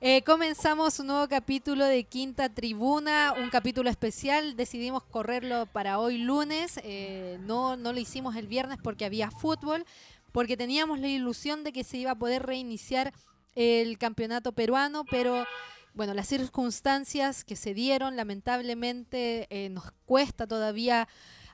Eh, comenzamos un nuevo capítulo de Quinta Tribuna, un capítulo especial. Decidimos correrlo para hoy lunes. Eh, no, no lo hicimos el viernes porque había fútbol, porque teníamos la ilusión de que se iba a poder reiniciar el campeonato peruano, pero bueno, las circunstancias que se dieron, lamentablemente, eh, nos cuesta todavía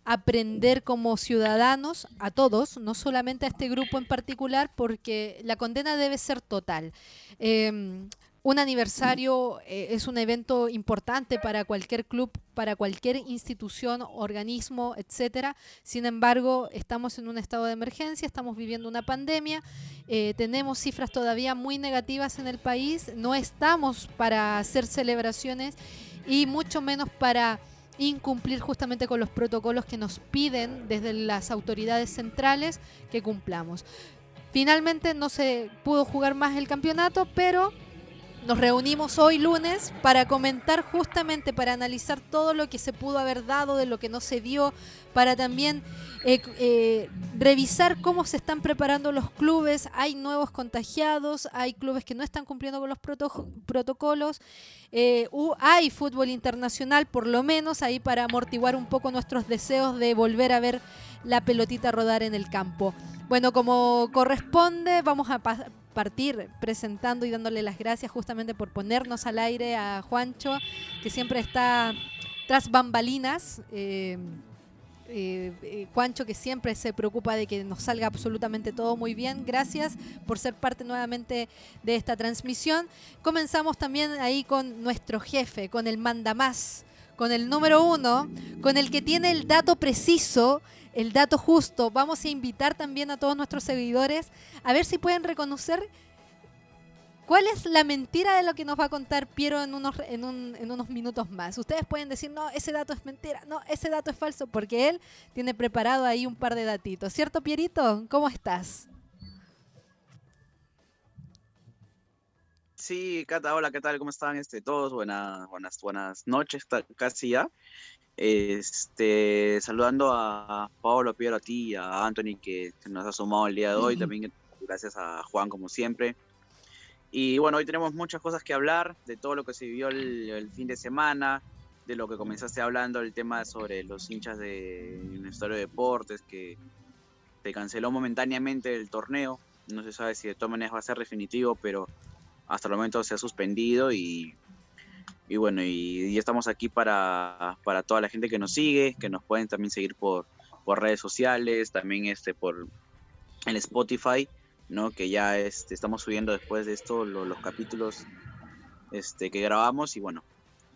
aprender como ciudadanos, a todos, no solamente a este grupo en particular, porque la condena debe ser total. Em, un aniversario eh, es un evento importante para cualquier club, para cualquier institución, organismo, etcétera. Sin embargo, estamos en un estado de emergencia, estamos viviendo una pandemia, eh, tenemos cifras todavía muy negativas en el país, no estamos para hacer celebraciones y mucho menos para incumplir justamente con los protocolos que nos piden desde las autoridades centrales que cumplamos. Finalmente no se pudo jugar más el campeonato, pero nos reunimos hoy lunes para comentar justamente, para analizar todo lo que se pudo haber dado, de lo que no se dio, para también eh, eh, revisar cómo se están preparando los clubes. Hay nuevos contagiados, hay clubes que no están cumpliendo con los protocolos. Eh, hay fútbol internacional, por lo menos, ahí para amortiguar un poco nuestros deseos de volver a ver la pelotita rodar en el campo. Bueno, como corresponde, vamos a partir presentando y dándole las gracias justamente por ponernos al aire a Juancho, que siempre está tras bambalinas. Eh, eh, eh, Juancho, que siempre se preocupa de que nos salga absolutamente todo muy bien. Gracias por ser parte nuevamente de esta transmisión. Comenzamos también ahí con nuestro jefe, con el mandamás, con el número uno, con el que tiene el dato preciso el dato justo. Vamos a invitar también a todos nuestros seguidores a ver si pueden reconocer cuál es la mentira de lo que nos va a contar Piero en unos, en, unos minutos más. Ustedes pueden decir, no, ese dato es mentira, no, ese dato es falso, porque él tiene preparado ahí un par de datitos. ¿Cierto, Pierito? ¿Cómo estás? Sí, Cata, hola, ¿qué tal? ¿Cómo están este, todos? Buenas, buenas, buenas noches, casi ya. Este, saludando a Pablo, Piero, a ti, a Anthony que nos ha sumado el día de hoy, también gracias a Juan como siempre. Y bueno, hoy tenemos muchas cosas que hablar de todo lo que se vivió el, fin de semana, de lo que comenzaste hablando, el tema sobre los hinchas de Universitario de Deportes, que se canceló momentáneamente el torneo. No se sabe si de todas maneras va a ser definitivo, pero hasta el momento se ha suspendido y y bueno, y, estamos aquí para, para, toda la gente que nos sigue, que nos pueden también seguir por, por redes sociales, también este por el Spotify, ¿no? Que ya este, estamos subiendo después de esto los capítulos este, que grabamos y bueno,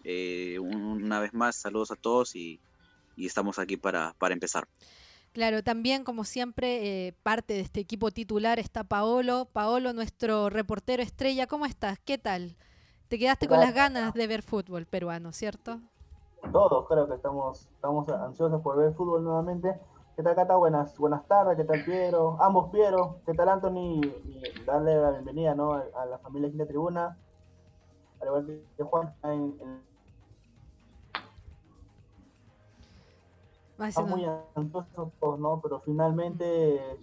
eh, una vez más saludos a todos y, y estamos aquí para, para, empezar. Claro, también como siempre eh, parte de este equipo titular está Paolo. Paolo, nuestro reportero estrella, ¿cómo estás? ¿Qué tal? Te quedaste con las ganas de ver fútbol peruano, ¿cierto? Todos creo que estamos, estamos ansiosos por ver fútbol nuevamente. ¿Qué tal, Cata? Buenas, buenas tardes. ¿Qué tal, Piero? Ambos Piero. ¿Qué tal, Anthony? Y darle la bienvenida ¿no? a, la familia de tribuna. Al igual que Juan en, Estamos muy ansiosos, ¿no? Pero finalmente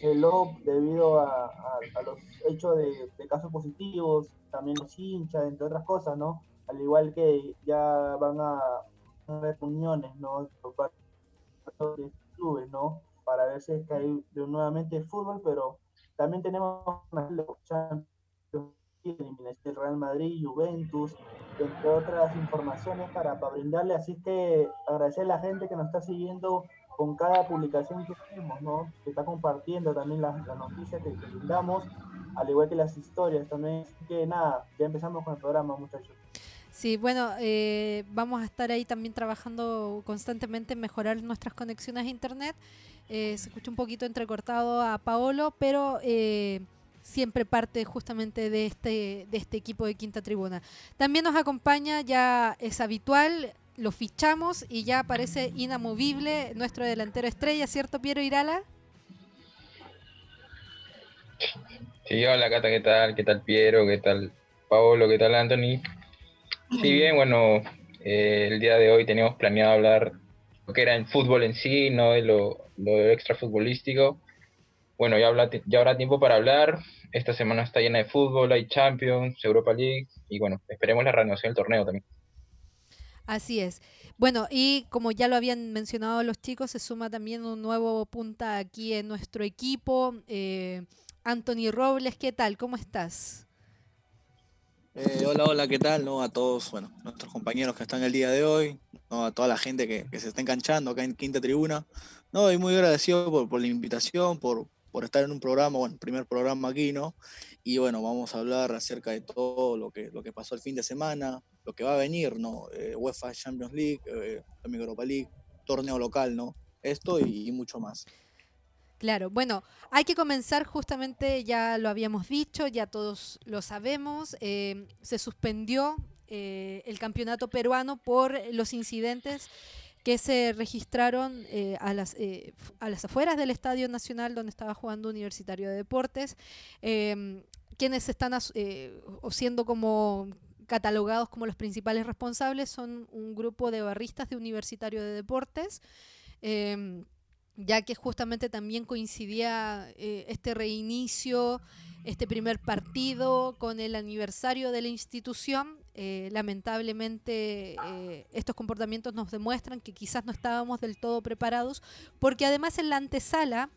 quedó debido a, los hechos de, casos positivos, también los hinchas, entre otras cosas, ¿no? Al igual que ya van a haber reuniones, ¿no? De clubes, ¿no? Para ver si es hay nuevamente fútbol, pero también tenemos el Real Madrid, Juventus, entre otras informaciones para, para brindarle. Así que agradecer a la gente que nos está siguiendo con cada publicación que hacemos, ¿no? Que está compartiendo también las, noticias que, que brindamos, al igual que las historias también. Así que nada, ya empezamos con el programa, muchachos. Sí, bueno, eh, vamos a estar ahí también trabajando constantemente en mejorar nuestras conexiones a Internet. Eh, se escucha un poquito entrecortado a Paolo, pero eh, siempre parte justamente de este, de este equipo de Quinta Tribuna. También nos acompaña, ya es habitual, lo fichamos y ya parece inamovible nuestro delantero estrella, ¿cierto, Piero Irala? Sí, hola Cata, ¿qué tal? ¿Qué tal Piero? ¿Qué tal Paolo? ¿Qué tal Anthony? Sí, bien, bueno, eh, el día de hoy teníamos planeado hablar lo que era el fútbol en sí, no de lo, lo extra futbolístico. bueno, ya, ya habrá tiempo para hablar. Esta semana está llena de fútbol, hay Champions, Europa League y bueno, esperemos la reanudación del torneo también. Así es. Bueno, y como ya lo habían mencionado los chicos, se suma también un nuevo punta aquí en nuestro equipo. Eh, Anthony Robles, ¿qué tal? ¿Cómo estás? Eh, hola, hola, ¿qué tal? No, a todos, bueno, nuestros compañeros que están el día de hoy, no, a toda la gente que, se está enganchando acá en Quinta Tribuna. No, y muy agradecido por, por la invitación, por, por estar en un programa, bueno, primer programa aquí, ¿no? Y bueno, vamos a hablar acerca de todo lo que, lo que pasó el fin de semana, lo que va a venir, ¿no? Eh, UEFA Champions League, eh, Europa League, torneo local, ¿no? Esto y, mucho más. Claro, bueno, hay que comenzar justamente, ya lo habíamos dicho, ya todos lo sabemos, eh, se suspendió eh, el campeonato peruano por los incidentes que se registraron a, las, a las afueras del Estadio Nacional donde estaba jugando Universitario de Deportes quienes están siendo como catalogados como los principales responsables son un grupo de barristas de Universitario de Deportes, em, ya que justamente también coincidía eh, este reinicio, este primer partido con el aniversario de la institución. Eh, lamentablemente estos comportamientos nos demuestran que quizás no estábamos del todo preparados, porque además en la antesala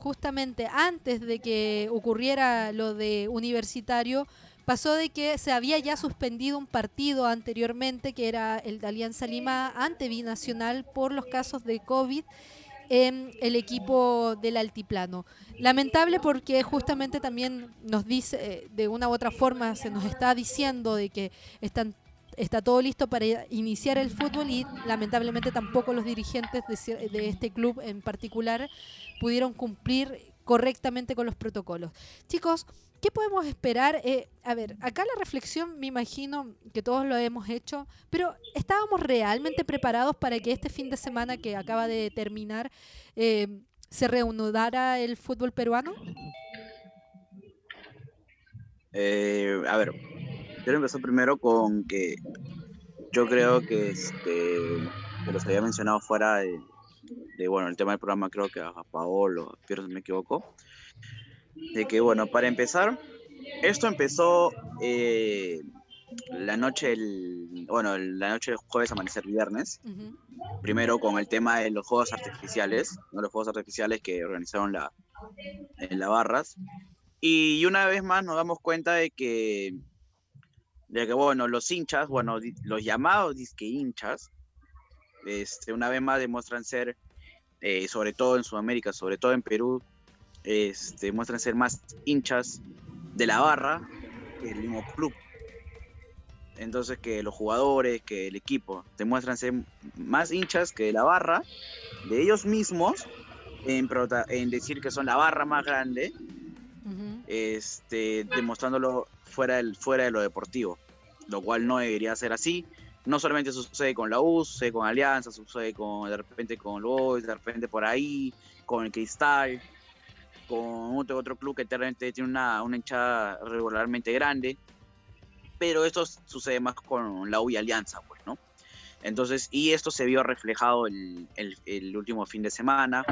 justamente antes de que ocurriera lo de universitario, pasó de que se había ya suspendido un partido anteriormente, que era el de Alianza Lima ante Binacional, por los casos de COVID en el equipo del altiplano. Lamentable porque justamente también nos dice, eh, de una u otra forma, se nos está diciendo de que están está todo listo para iniciar el fútbol y lamentablemente tampoco los dirigentes de, este club en particular pudieron cumplir correctamente con los protocolos. Chicos, ¿qué podemos esperar? Eh, a ver, acá la reflexión me imagino que todos lo hemos hecho, pero ¿estábamos realmente preparados para que este fin de semana que acaba de terminar eh, se reanudara el fútbol peruano? Eh, a ver, quiero empezar primero con que yo creo que, este, que los había mencionado fuera de, bueno, el tema del programa, creo que a Paolo, pero si me equivoco, de que, bueno, para empezar, esto empezó eh, la noche, el, bueno, la noche del jueves, amanecer viernes, primero con el tema de los juegos artificiales, ¿no? los juegos artificiales que organizaron la, en la Barras, y una vez más nos damos cuenta de que, de que bueno, los hinchas, bueno, los llamados disque hinchas, este, una vez más demuestran ser, eh, sobre todo en Sudamérica, sobre todo en Perú, este, demuestran ser más hinchas de la barra que el mismo club. Entonces que los jugadores, que el equipo, demuestran ser más hinchas que de la barra, de ellos mismos, en, en decir que son la barra más grande, este, demostrándolo fuera, del, fuera de lo deportivo, lo cual no debería ser así. No solamente sucede con la U, sucede con Alianza, sucede con de repente con los de repente por ahí, con el Cristal, con otro, otro club que realmente tiene una, una hinchada regularmente grande, pero esto sucede más con la U Alianza, pues, ¿no? Entonces, y esto se vio reflejado el, el, último fin de semana,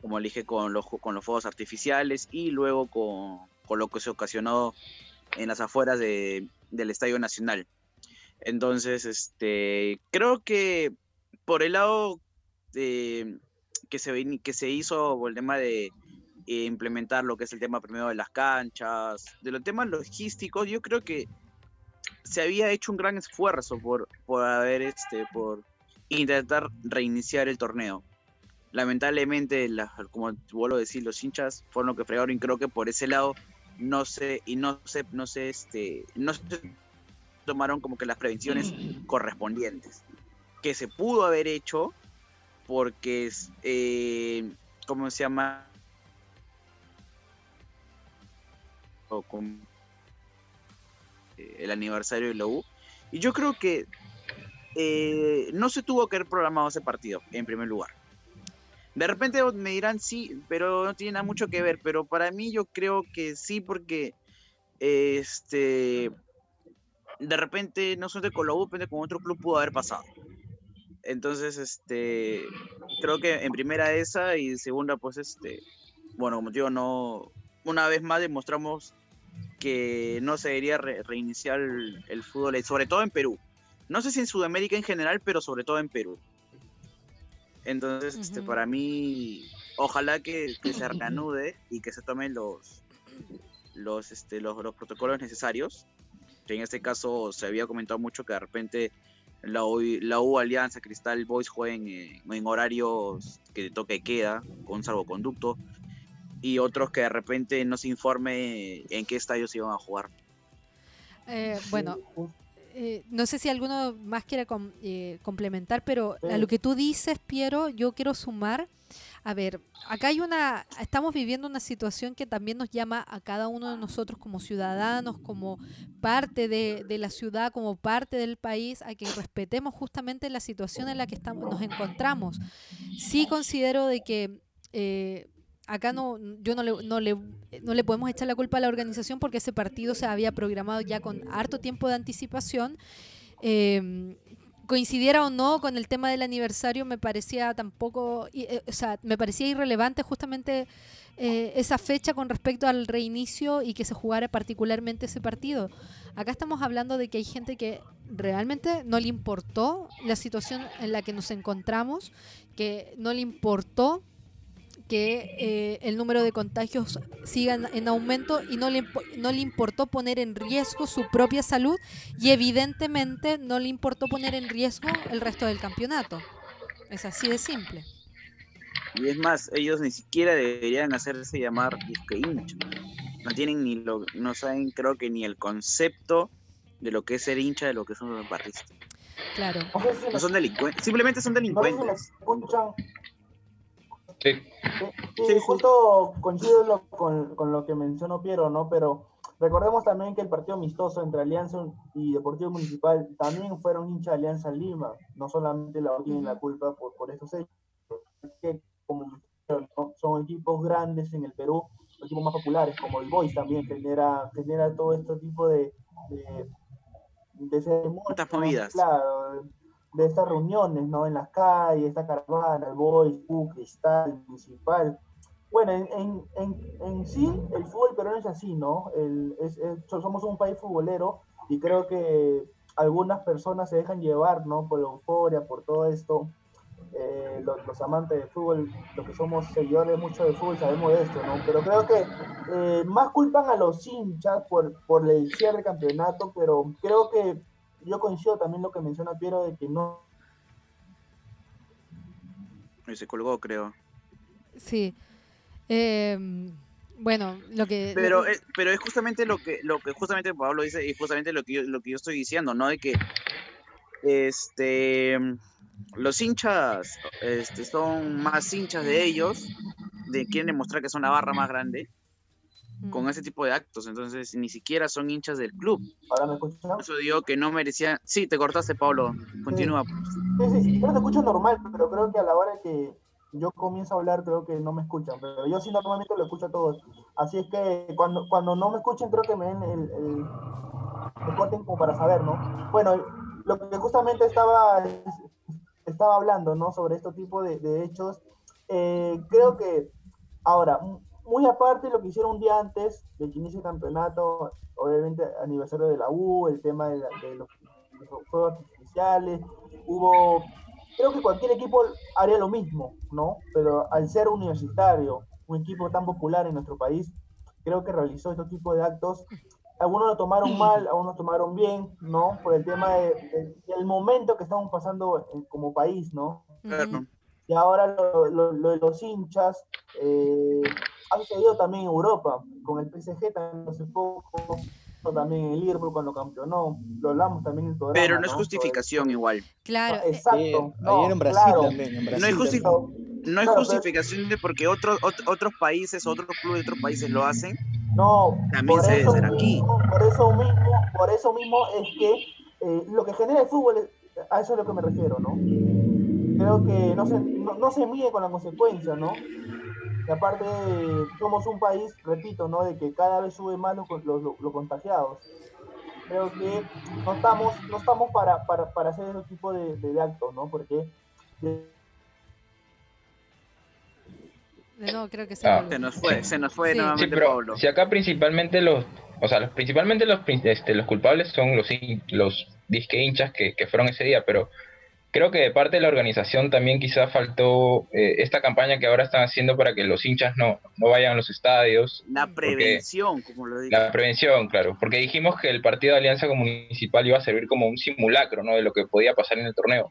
como dije, con los, con los fuegos artificiales y luego con, con lo que se ocasionó en las afueras de, del Estadio Nacional entonces, este, creo que por el lado de, que, se, que se hizo el tema de eh, implementar lo que es el tema primero de las canchas, de los temas logísticos, yo creo que se había hecho un gran esfuerzo por, por haber, este, por intentar reiniciar el torneo. Lamentablemente, como vuelvo a decir, los hinchas fueron lo que fregaron y creo que por ese lado no sé, y no sé, no sé, este, no sé tomaron como que las prevenciones correspondientes. Que se pudo haber hecho porque, eh, ¿cómo se llama? Con eh, el aniversario de la U. Y yo creo que eh, no se tuvo que haber programado ese partido, en primer lugar. De repente me dirán sí, pero no tiene nada mucho que ver. Pero para mí yo creo que sí, porque este de repente no solamente con la U, con otro club pudo haber pasado. Entonces, este, creo que en primera esa y segunda, pues, este, bueno, como digo, no, una vez más demostramos que no se debería reiniciar el, fútbol, sobre todo en Perú. No sé si en Sudamérica en general, pero sobre todo en Perú. Entonces, este, para mí, ojalá que, se reanude y que se tomen los, los, este, los, protocolos necesarios. Que en este caso se había comentado mucho que de repente la U, la U Alianza Cristal Boys jueguen en, horarios que toque queda, con salvoconducto, y otros que de repente no se informe en qué estadios iban a jugar. Eh, bueno, eh, no sé si alguno más quiere eh, complementar, pero a lo que tú dices, Piero, yo quiero sumar. A ver, acá hay una, estamos viviendo una situación que también nos llama a cada uno de nosotros como ciudadanos, como parte de, la ciudad, como parte del país, a que respetemos justamente la situación en la que estamos, nos encontramos. Sí considero de que eh, acá no, yo no le, no, le, no le podemos echar la culpa a la organización porque ese partido se había programado ya con harto tiempo de anticipación. Em, coincidiera o no con el tema del aniversario, me parecía tampoco, eh, o sea, me parecía irrelevante justamente eh, esa fecha con respecto al reinicio y que se jugara particularmente ese partido. Acá estamos hablando de que hay gente que realmente no le importó la situación en la que nos encontramos, que no le importó que eh, el número de contagios siga en aumento y no le, no le importó poner en riesgo su propia salud y evidentemente no le importó poner en riesgo el resto del campeonato. Es así de simple. Y es más, ellos ni siquiera deberían hacerse llamar disque hincha. No tienen ni lo, no saben, creo que ni el concepto de lo que es ser hincha de lo que son los barristas. Claro. No son delincuentes, simplemente son delincuentes. Sí. Sí, justo coincido con, con, lo que mencionó Piero, ¿no? Pero recordemos también que el partido amistoso entre Alianza y Deportivo Municipal también fueron hinchas de Alianza Lima, no solamente la tienen la culpa por, por estos hechos, que como son equipos grandes en el Perú, equipos más populares, como el Boys también genera, genera todo este tipo de, de, de movidas. Claro, de estas reuniones, ¿no? En las calles, esta caravana, el Boys, U, Cristal, Municipal. Bueno, en, en, en, sí, el fútbol peruano es así, ¿no? El, es, somos un país futbolero y creo que algunas personas se dejan llevar, ¿no? Por la euforia, por todo esto. Eh, los, amantes del fútbol, los que somos seguidores mucho de fútbol, sabemos de esto, ¿no? Pero creo que eh, más culpan a los hinchas por, por el cierre campeonato, pero creo que yo coincido también lo que menciona Piero de que no. Se colgó, creo. Sí. Em, bueno, lo que. Pero, es, pero es justamente lo que, lo que justamente Pablo dice y justamente lo que yo, lo que yo estoy diciendo, ¿no? De que este los hinchas este, son más hinchas de ellos, de quieren demostrar que son la barra más grande con ese tipo de actos, entonces ni siquiera son hinchas del club. ¿Ahora me escuchas? Eso digo que no merecían... Sí, te cortaste, Pablo, continúa. Sí, sí, yo te escucho normal, pero creo que a la hora que yo comienzo a hablar creo que no me escuchan, pero yo sí normalmente lo escucho a todos. Así es que cuando, cuando no me escuchen creo que me den el, el, corten como para saber, ¿no? Bueno, lo que justamente estaba, estaba hablando, ¿no? Sobre este tipo de, de hechos, eh, creo que ahora, muy aparte de lo que hicieron un día antes del que inicie el campeonato, obviamente aniversario de la U, el tema de, los, juegos artificiales, hubo, creo que cualquier equipo haría lo mismo, ¿no? Pero al ser universitario, un equipo tan popular en nuestro país, creo que realizó este tipo de actos. Algunos lo tomaron mal, algunos tomaron bien, ¿no? Por el tema del momento que estamos pasando como país, ¿no? Y ahora lo, de los hinchas, eh, ha sucedido también en Europa, con el PSG también hace poco, también en el Liverpool cuando campeonó, lo hablamos también en el programa. Pero no es justificación igual. Claro. Exacto. ayer en Brasil también. no, hay no hay justificación de porque otros otros países, otros clubes de otros países lo hacen. No, también se debe hacer aquí. Por eso mismo, por eso mismo es que eh, lo que genera el fútbol, a eso es a lo que me refiero, ¿no? Creo que no se, no, no se mide con la consecuencia, ¿no? Y aparte, somos un país, repito, ¿no? De que cada vez sube más los, los, contagiados. Creo que no estamos, no estamos para, para, para hacer ese tipo de, de, actos, ¿no? Porque De nuevo creo que se, Ah. Se nos fue, se nos fue Sí. Sí, nuevamente pero Pablo. si acá principalmente los, o sea, los, principalmente los, este, los culpables son los, los disque hinchas que, que fueron ese día, pero creo que de parte de la organización también quizá faltó eh, esta campaña que ahora están haciendo para que los hinchas no, no vayan a los estadios, La prevención, como lo digo. la prevención, claro, porque dijimos que el partido de Alianza Municipal iba a servir como un simulacro, ¿no? De lo que podía pasar en el torneo,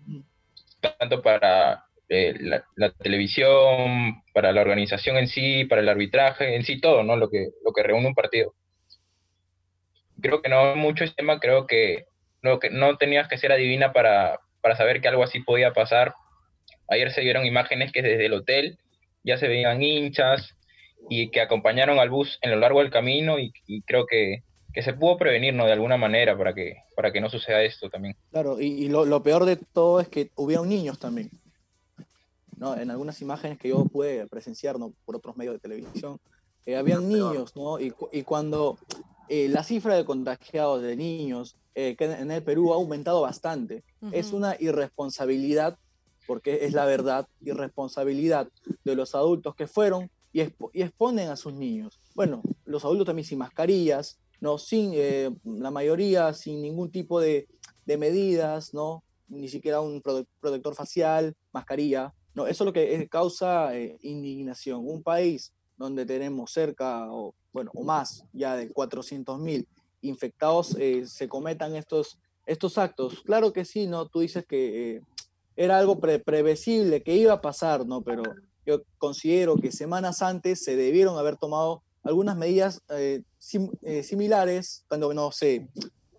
tanto para eh, la, la televisión, para la organización en sí, para el arbitraje, en sí todo, ¿no? Lo que, lo que reúne un partido. Creo que no mucho tema, creo que no, que no tenías que ser adivina para, para saber que algo así podía pasar. Ayer se vieron imágenes que desde el hotel ya se veían hinchas y que acompañaron al bus en lo largo del camino y, y creo que, que se pudo prevenir, ¿no? De alguna manera para que, para que no suceda esto también. Claro, y, y lo, lo peor de todo es que hubieron niños también. ¿no? En algunas imágenes que yo pude presenciar ¿no? por otros medios de televisión, eh, habían niños, ¿no? Y cuando eh, la cifra de contagiados de niños eh, que en el Perú ha aumentado bastante, es una irresponsabilidad, porque es la verdad, irresponsabilidad de los adultos que fueron y, expo- y exponen a sus niños. Bueno, los adultos también sin mascarillas, ¿no? Sin, eh, la mayoría sin ningún tipo de, de medidas, ¿no? Ni siquiera un prote- protector facial, mascarilla, ¿no? Eso es lo que eh, causa eh, indignación. Un país donde tenemos cerca, o, bueno, o más ya de 400.000 infectados, eh, se cometan estos, estos actos. Claro que sí, ¿no? Tú dices que eh, era algo pre- previsible, que iba a pasar, ¿no? Pero yo considero que semanas antes se debieron haber tomado algunas medidas eh, eh, similares, cuando, no sé,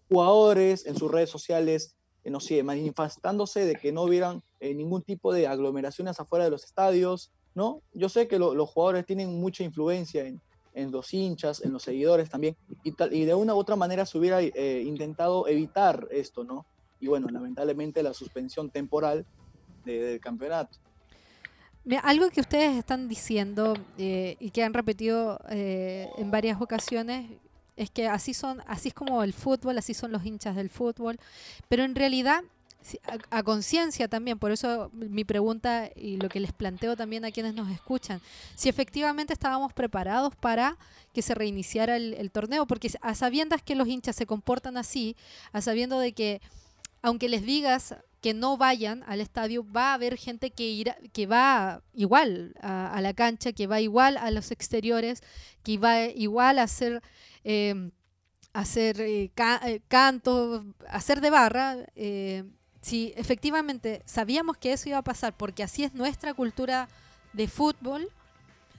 jugadores en sus redes sociales, no sé, manifestándose de que no hubieran ningún tipo de aglomeraciones afuera de los estadios, ¿no? Yo sé que lo- los jugadores tienen mucha influencia en, en los hinchas, en los seguidores también, y, tal- y de una u otra manera se hubiera eh, intentado evitar esto, ¿no? Y bueno, lamentablemente la suspensión temporal de- del campeonato. Mira, algo que ustedes están diciendo eh, y que han repetido eh, en varias ocasiones es que así son, así es como el fútbol, así son los hinchas del fútbol, pero en realidad a, conciencia también, por eso mi pregunta y lo que les planteo también a quienes nos escuchan, si efectivamente estábamos preparados para que se reiniciara el, torneo, porque a sabiendas que los hinchas se comportan así, a sabiendo de que aunque les digas que no vayan al estadio, va a haber gente que irá, que va igual a, a la cancha, que va igual a los exteriores, que va igual a hacer, eh, hacer eh, eh, hacer de barra. eh, si efectivamente sabíamos que eso iba a pasar, porque así es nuestra cultura de fútbol,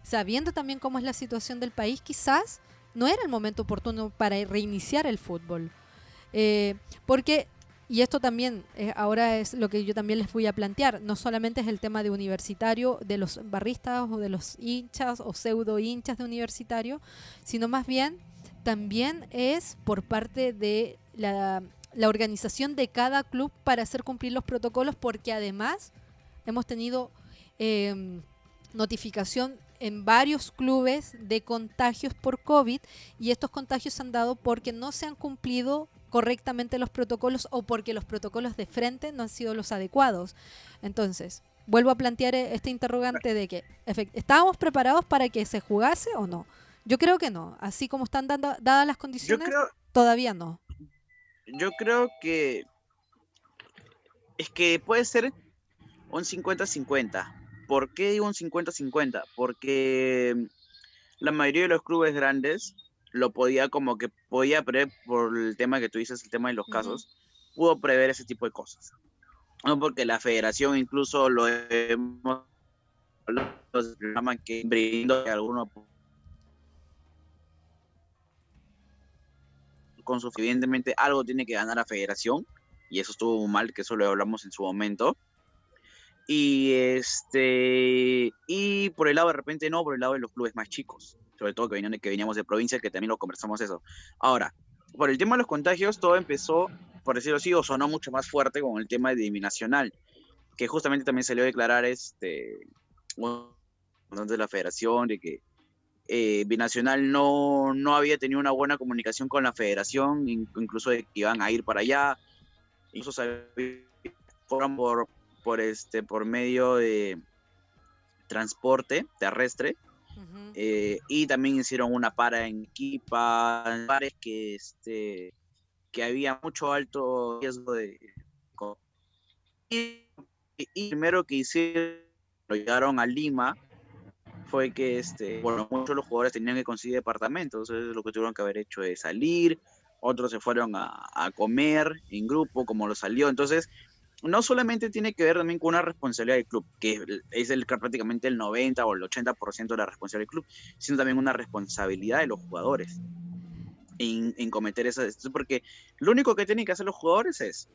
sabiendo también cómo es la situación del país, quizás no era el momento oportuno para reiniciar el fútbol. Eh, porque y esto también eh, ahora es lo que yo también les voy a plantear. No solamente es el tema de universitario, de los barristas o de los hinchas o pseudo hinchas de universitario, sino más bien también es por parte de la, la organización de cada club para hacer cumplir los protocolos, porque además hemos tenido eh, notificación en varios clubes de contagios por COVID y estos contagios se han dado porque no se han cumplido correctamente los protocolos o porque los protocolos de frente no han sido los adecuados. Entonces, vuelvo a plantear e- este interrogante de que ¿estábamos preparados para que se jugase o no? Yo creo que no. Así como están dando, dadas las condiciones, creo, todavía no. Yo creo que es que puede ser un 50-50. ¿Por qué digo un 50-50? Porque la mayoría de los clubes grandes lo podía como que podía prever por el tema que tú dices, el tema de los casos, pudo prever ese tipo de cosas. No porque la federación incluso lo hemos los llaman que brindó que alguno con su algo tiene que ganar la federación y eso estuvo mal que eso lo hablamos en su momento. Y este y por el lado de repente no por el lado de los clubes más chicos sobre todo que venían que veníamos de provincia que también lo conversamos eso. Ahora por el tema de los contagios todo empezó por decirlo así o sonó mucho más fuerte con el tema de binacional que justamente también salió a declarar este de la federación de que eh, Binacional no, no había tenido una buena comunicación con la federación, in- incluso de que iban a ir para allá, incluso fueron por, por, este, por medio de transporte terrestre, Ujú. Eh, y también hicieron una para en equipa, pares que, este, que había mucho alto riesgo de... Y, y primero que hicieron, llegaron a Lima, fue que, este, bueno, muchos de los jugadores tenían que conseguir departamentos, entonces lo que tuvieron que haber hecho es salir, otros se fueron a, a comer en grupo, como lo salió, entonces no solamente tiene que ver también con una responsabilidad del club, que es el, prácticamente el 90 o el 80% de la responsabilidad del club, sino también una responsabilidad de los jugadores en, en cometer esas... Porque lo único que tienen que hacer los jugadores es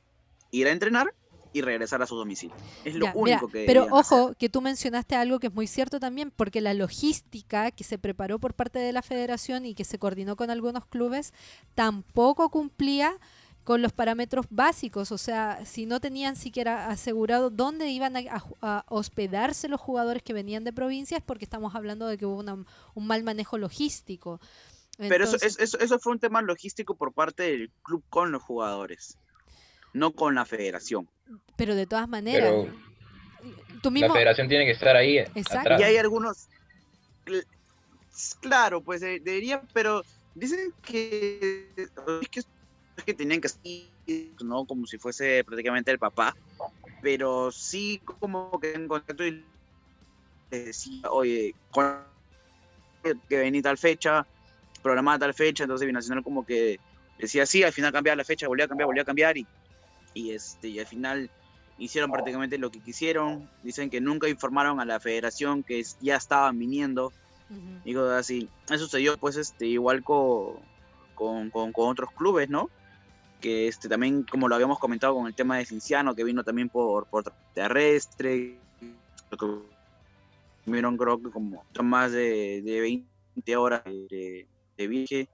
ir a entrenar y regresar a su domicilio. Es lo Ya, mira, único que... pero hacer. ojo, que tú mencionaste algo que es muy cierto también, porque la logística que se preparó por parte de la federación y que se coordinó con algunos clubes tampoco cumplía con los parámetros básicos, o sea, si no tenían siquiera asegurado dónde iban a, hospedarse los jugadores que venían de provincias, porque estamos hablando de que hubo una- un mal manejo logístico. Pero eso, eso, eso fue un tema logístico por parte del club con los jugadores, no con la federación. pero de todas maneras, Pero tú la federación tiene que estar ahí Exacto. atrás. Y hay algunos, cl- claro, pues de- debería, pero dicen que es que, que tenían que ¿no? Como si fuese prácticamente el papá, pero sí como que en contacto y les decía, oye, con- que venía tal fecha, programada tal fecha, entonces Binacional como que decía sí, al final cambiaba la fecha, volvía a cambiar, volvía a cambiar y, y este y al final hicieron prácticamente lo que quisieron. Dicen que nunca informaron a la federación que es- ya estaban viniendo. Ujú. Digo así. Eso sucedió pues este igual co- con, con, con otros clubes, ¿no? Que este también, como lo habíamos comentado con el tema de Cinciano, que vino también por, por terrestre, que vieron creo que como más de, de 20 horas de, de viaje.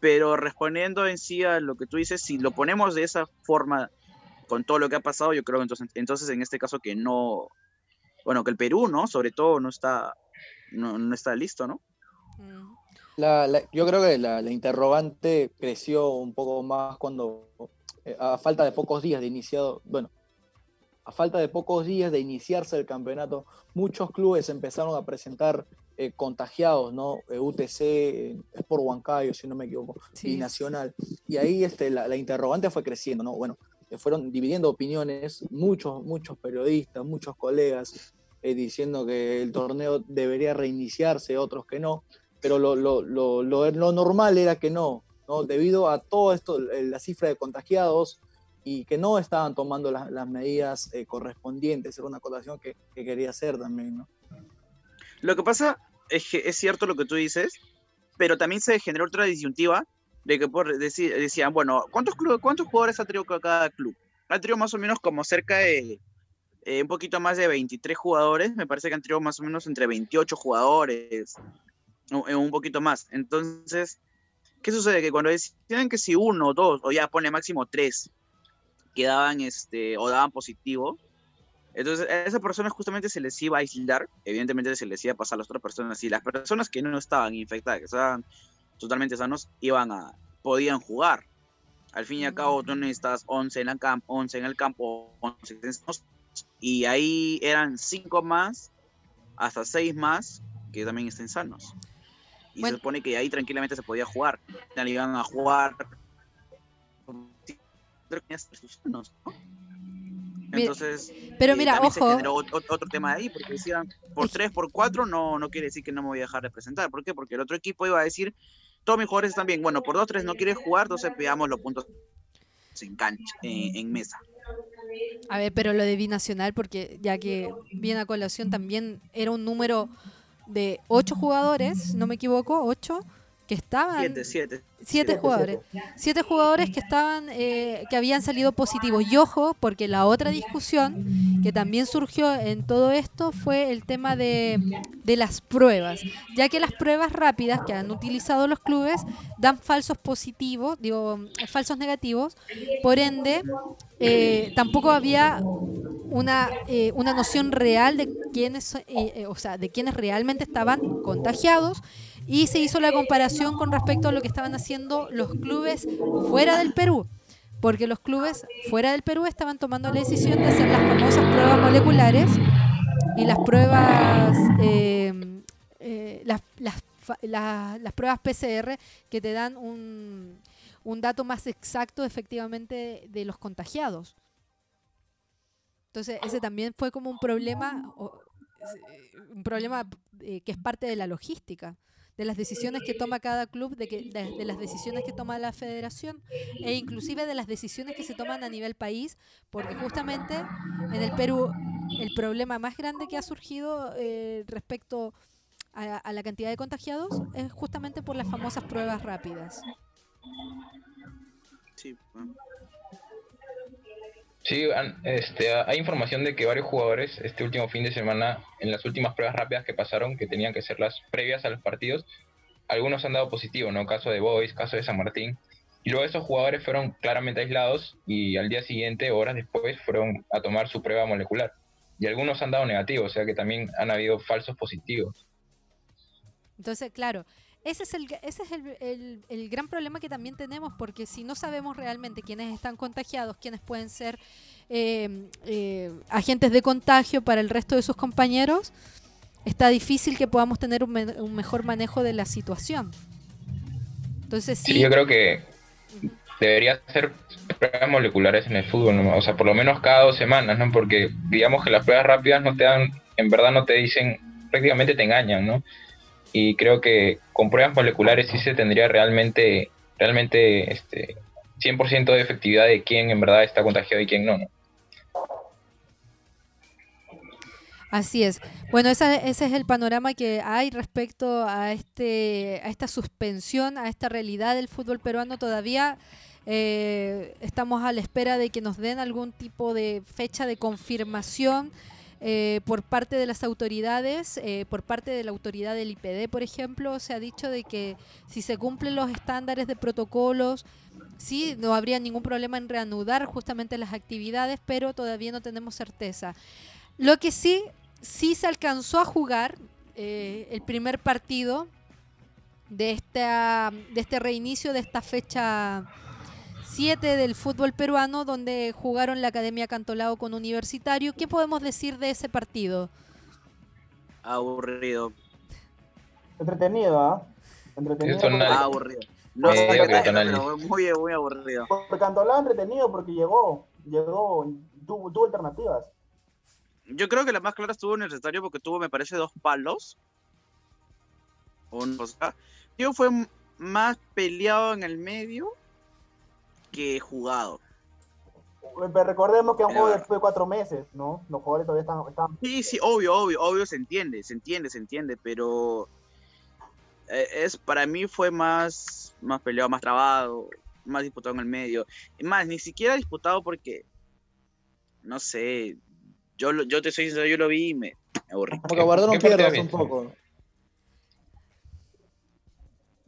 Pero respondiendo en sí a lo que tú dices, si lo ponemos de esa forma, con todo lo que ha pasado, yo creo entonces, entonces en este caso que no, bueno, que el Perú, ¿no? Sobre todo no está, no, no está listo, ¿no? Mm. La- la- yo creo que la, la interrogante creció un poco más cuando, eh, a falta de pocos días de iniciado, bueno, a falta de pocos días de iniciarse el campeonato, muchos clubes empezaron a presentar eh, contagiados, ¿no? Eh, UTC, eh, Sport Huancayo, si no me equivoco, Sí. y Nacional. Y ahí este, la, la interrogante fue creciendo, ¿no? Bueno, eh, fueron dividiendo opiniones, muchos, muchos periodistas, muchos colegas, eh, diciendo que el torneo debería reiniciarse, otros que no pero lo, lo, lo, lo, normal era que no, ¿no? Debido a todo esto, eh, la cifra de contagiados y que no estaban tomando las, las medidas eh, correspondientes, era una acotación que, que quería hacer también, ¿no? Lo que pasa es que es cierto lo que tú dices, pero también se generó otra disyuntiva de que por decir, decían, bueno, ¿cuántos, clubes, ¿cuántos jugadores ha traído cada club? Ha traído más o menos como cerca de eh, un poquito más de 23 jugadores, me parece que han traído más o menos entre 28 jugadores, o un poquito más. Entonces, ¿qué sucede? Que cuando decían que si uno, dos, o ya pone máximo tres, quedaban este, o daban positivo, entonces a esas personas justamente se les iba a aislar, evidentemente se les iba a pasar a las otras personas, y las personas que no estaban infectadas, que estaban totalmente sanos, iban a, podían jugar. Al fin y al cabo, tú necesitas 11 en, la camp 11 en el campo, 11 extensos, y ahí eran 5 más, hasta 6 más, que también estén sanos. Y Bueno. se supone que ahí tranquilamente se podía jugar. Ya iban a jugar. Entonces, pero eh, mira, se ojo. generó ot- ot- otro tema ahí, porque decían, por 3, por 4, no, no quiere decir que no me voy a dejar de presentar. ¿Por qué? Porque el otro equipo iba a decir, todos mis jugadores están bien. Bueno, por 2, 3 no quieres jugar, entonces pegamos los puntos en cancha, en, en mesa. A ver, pero lo de binacional, porque ya que viene a colación también era un número de ocho jugadores, no me equivoco, ocho, que estaban... 7, 7. Siete jugadores. Siete jugadores que estaban, eh, que habían salido positivos. Y ojo, porque la otra discusión que también surgió en todo esto fue el tema de, de las pruebas. Ya que las pruebas rápidas que han utilizado los clubes dan falsos positivos, digo, falsos negativos. Por ende, eh, tampoco había una, eh, una noción real de quiénes, eh, eh, o sea, de quiénes realmente estaban contagiados y se hizo la comparación con respecto a lo que estaban haciendo los clubes fuera del Perú, porque los clubes fuera del Perú estaban tomando la decisión de hacer las famosas pruebas moleculares y las pruebas eh, las, las, las pruebas PCR que te dan un, un dato más exacto efectivamente de los contagiados. Entonces, ese también fue como un problema, eh, un problema eh, que es parte de la logística, de las decisiones que toma cada club, de, que, de, las decisiones que toma la federación e inclusive de las decisiones que se toman a nivel país, porque justamente en el Perú el problema más grande que ha surgido eh, respecto a, a la cantidad de contagiados es justamente por las famosas pruebas rápidas. Sí, bueno. Sí, este, hay información de que varios jugadores este último fin de semana, en las últimas pruebas rápidas que pasaron, que tenían que ser las previas a los partidos, algunos han dado positivo, ¿no? Caso de Boys, caso de San Martín. Y luego esos jugadores fueron claramente aislados y al día siguiente, horas después, fueron a tomar su prueba molecular. Y algunos han dado negativo, o sea que también han habido falsos positivos. Entonces, claro, ese es el, ese es el, el- el gran problema que también tenemos, porque si no sabemos realmente quiénes están contagiados, quiénes pueden ser eh, eh, agentes de contagio para el resto de sus compañeros, está difícil que podamos tener un, me- un mejor manejo de la situación. Entonces, sí, Sí, yo creo que debería ser pruebas moleculares en el fútbol, ¿no? o sea, por lo menos cada dos semanas, ¿no? Porque digamos que las pruebas rápidas no te dan, en verdad no te dicen, prácticamente te engañan, ¿no? Y creo que con pruebas moleculares sí se tendría realmente, realmente, este, 100% de efectividad de quién en verdad está contagiado y quién no, ¿no? Así es. Bueno, esa- ese es el panorama que hay respecto a este, a esta suspensión, a esta realidad del fútbol peruano. Todavía eh, estamos a la espera de que nos den algún tipo de fecha de confirmación eh, por parte de las autoridades, eh, por parte de la autoridad del IPD, por ejemplo, se ha dicho de que si se cumplen los estándares de protocolos, sí, no habría ningún problema en reanudar justamente las actividades, pero todavía no tenemos certeza. Lo que sí, sí se alcanzó a jugar eh, el primer partido de, esta, de este reinicio de esta fecha 7 del fútbol peruano, donde jugaron la Academia Cantolao con Universitario. ¿Qué podemos decir de ese partido? Aburrido. Entretenido, ¿ah? Entretenido. Eso porque- nadie- Aburrido. No pero muy, muy aburrido. Porque Cantolao entretenido porque llegó, llegó, tuvo, tuvo alternativas. Yo creo que la más clara estuvo necesario porque tuvo, me parece, dos palos. O sea, yo fue más peleado en el medio que jugado. Pero recordemos que es un juego después de cuatro meses, ¿no? Los jugadores todavía están, están Sí, sí, obvio, obvio, obvio, se entiende, se entiende, se entiende, pero eh, es para mí fue más, más peleado, más trabado, más disputado en el medio. Es más, ni siquiera disputado porque, no sé, yo, lo- yo te soy sincero, yo lo vi y me, aburrí. Porque guardaron ¿Qué partido piernas un poco.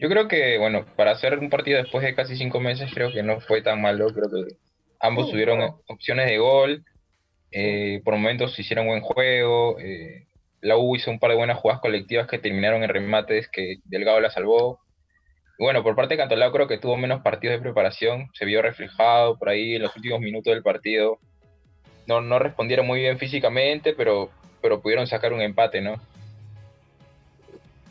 Yo creo que, bueno, para hacer un partido después de casi cinco meses, creo que no fue tan malo. Creo que ambos Sí, tuvieron opciones de gol. eh, por momentos hicieron buen juego. eh, la U hizo un par de buenas jugadas colectivas que terminaron en remates que Delgado la salvó. Y bueno, por parte de Cantolao creo que tuvo menos partidos de preparación. Se vio reflejado por ahí en los últimos minutos del partido. No, no respondieron muy bien físicamente, pero, pero pudieron sacar un empate, ¿no?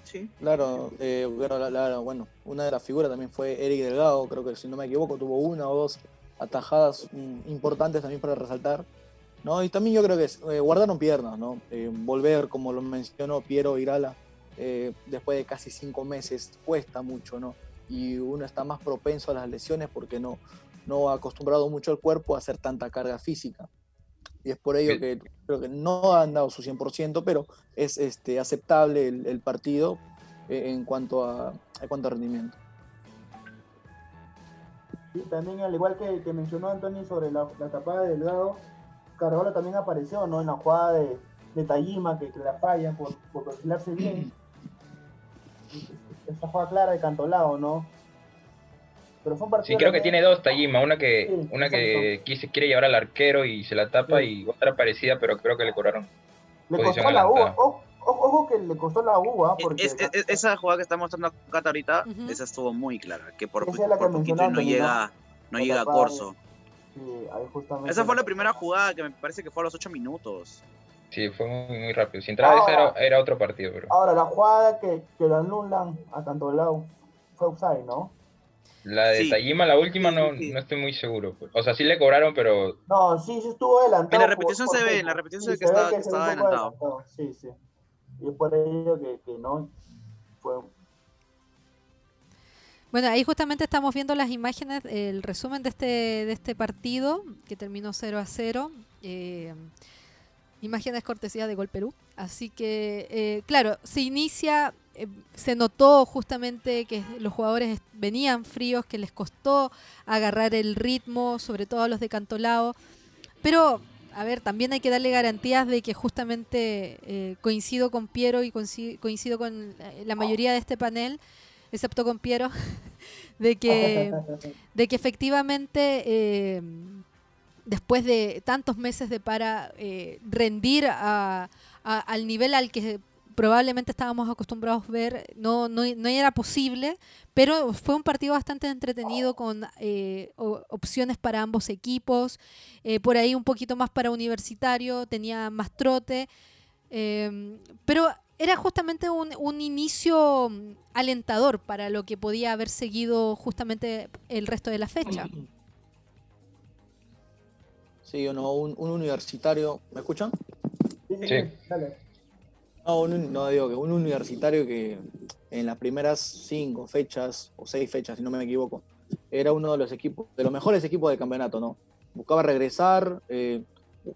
Sí, Claro, eh, la- bueno, una de las figuras también fue Eric Delgado, creo que si no me equivoco tuvo una o dos atajadas mm, importantes también para resaltar. ¿no? Y también yo creo que eh, guardaron piernas, ¿no? Eh, volver, como lo mencionó Piero Irala, eh, después de casi cinco meses cuesta mucho, ¿no? Y uno está más propenso a las lesiones porque no, no ha acostumbrado mucho el cuerpo a hacer tanta carga física. Y es por ello Sí. que creo que no han dado su 100%, pero es este, aceptable el, el partido eh, en cuanto a, en cuanto a rendimiento. Sí, también al igual que, que mencionó Antonio sobre la, la tapada de Delgado, Carvalho también apareció, ¿no? En la jugada de, de Tajima, que, que la fallan por, por perfilarse bien. Esa jugada clara de Cantolao, ¿no? Pero fue un partido Sí, creo que tiene dos Tajima, una que, Sí, una que quise, quiere llevar al arquero y se la tapa Sí. y otra parecida, pero creo que le cobraron. Le costó la U, ojo, ojo, ojo que le costó la U, ¿ah? Porque Es- es- es- esa jugada que está mostrando Cata ahorita, esa estuvo muy clara, que por, Esa es la que por poquito no llega, no llega a Corso. sí, ahí justamente Esa fue la primera jugada que me parece que fue a los 8 minutos. Sí, fue muy, muy rápido. Si entraba esa era, era otro partido, pero. Ahora, la jugada que, que lo anulan a Cantolao fue offside, ¿no? La de Sí. Tajima, la última, no, no estoy muy seguro. O sea, sí le cobraron, pero No, sí, sí estuvo adelantado. En la repetición por se ve, en la repetición Sí, se ve que estaba- que adelantado. Sí, sí. Y es por ello que, que no fue Bueno, ahí justamente estamos viendo las imágenes, el resumen de este, de este partido que terminó 0 a 0. eh, imágenes cortesías de Gol Perú. Así que, eh, claro, se inicia, eh, se notó justamente que los jugadores venían fríos, que les costó agarrar el ritmo, sobre todo a los de Cantolao. Pero, a ver, también hay que darle garantías de que justamente eh, coincido con Piero y coinci- coincido con eh, la mayoría de este panel, excepto con Piero, de que, de que efectivamente eh, después de tantos meses de para rendir a- a- al nivel al que probablemente estábamos acostumbrados a ver, no, no, no era posible, pero fue un partido bastante entretenido con eh, opciones para ambos equipos, eh, por ahí un poquito más para universitario, tenía más trote, eh, pero era justamente un, un inicio alentador para lo que podía haber seguido justamente el resto de la fecha. Sí, o no, un, un universitario. ¿Me escuchan? Sí, dale. No, un- digo que un universitario que en las primeras cinco fechas, o seis fechas, si no me equivoco, era uno de los equipos, de los mejores equipos del campeonato, ¿no? Buscaba regresar, eh,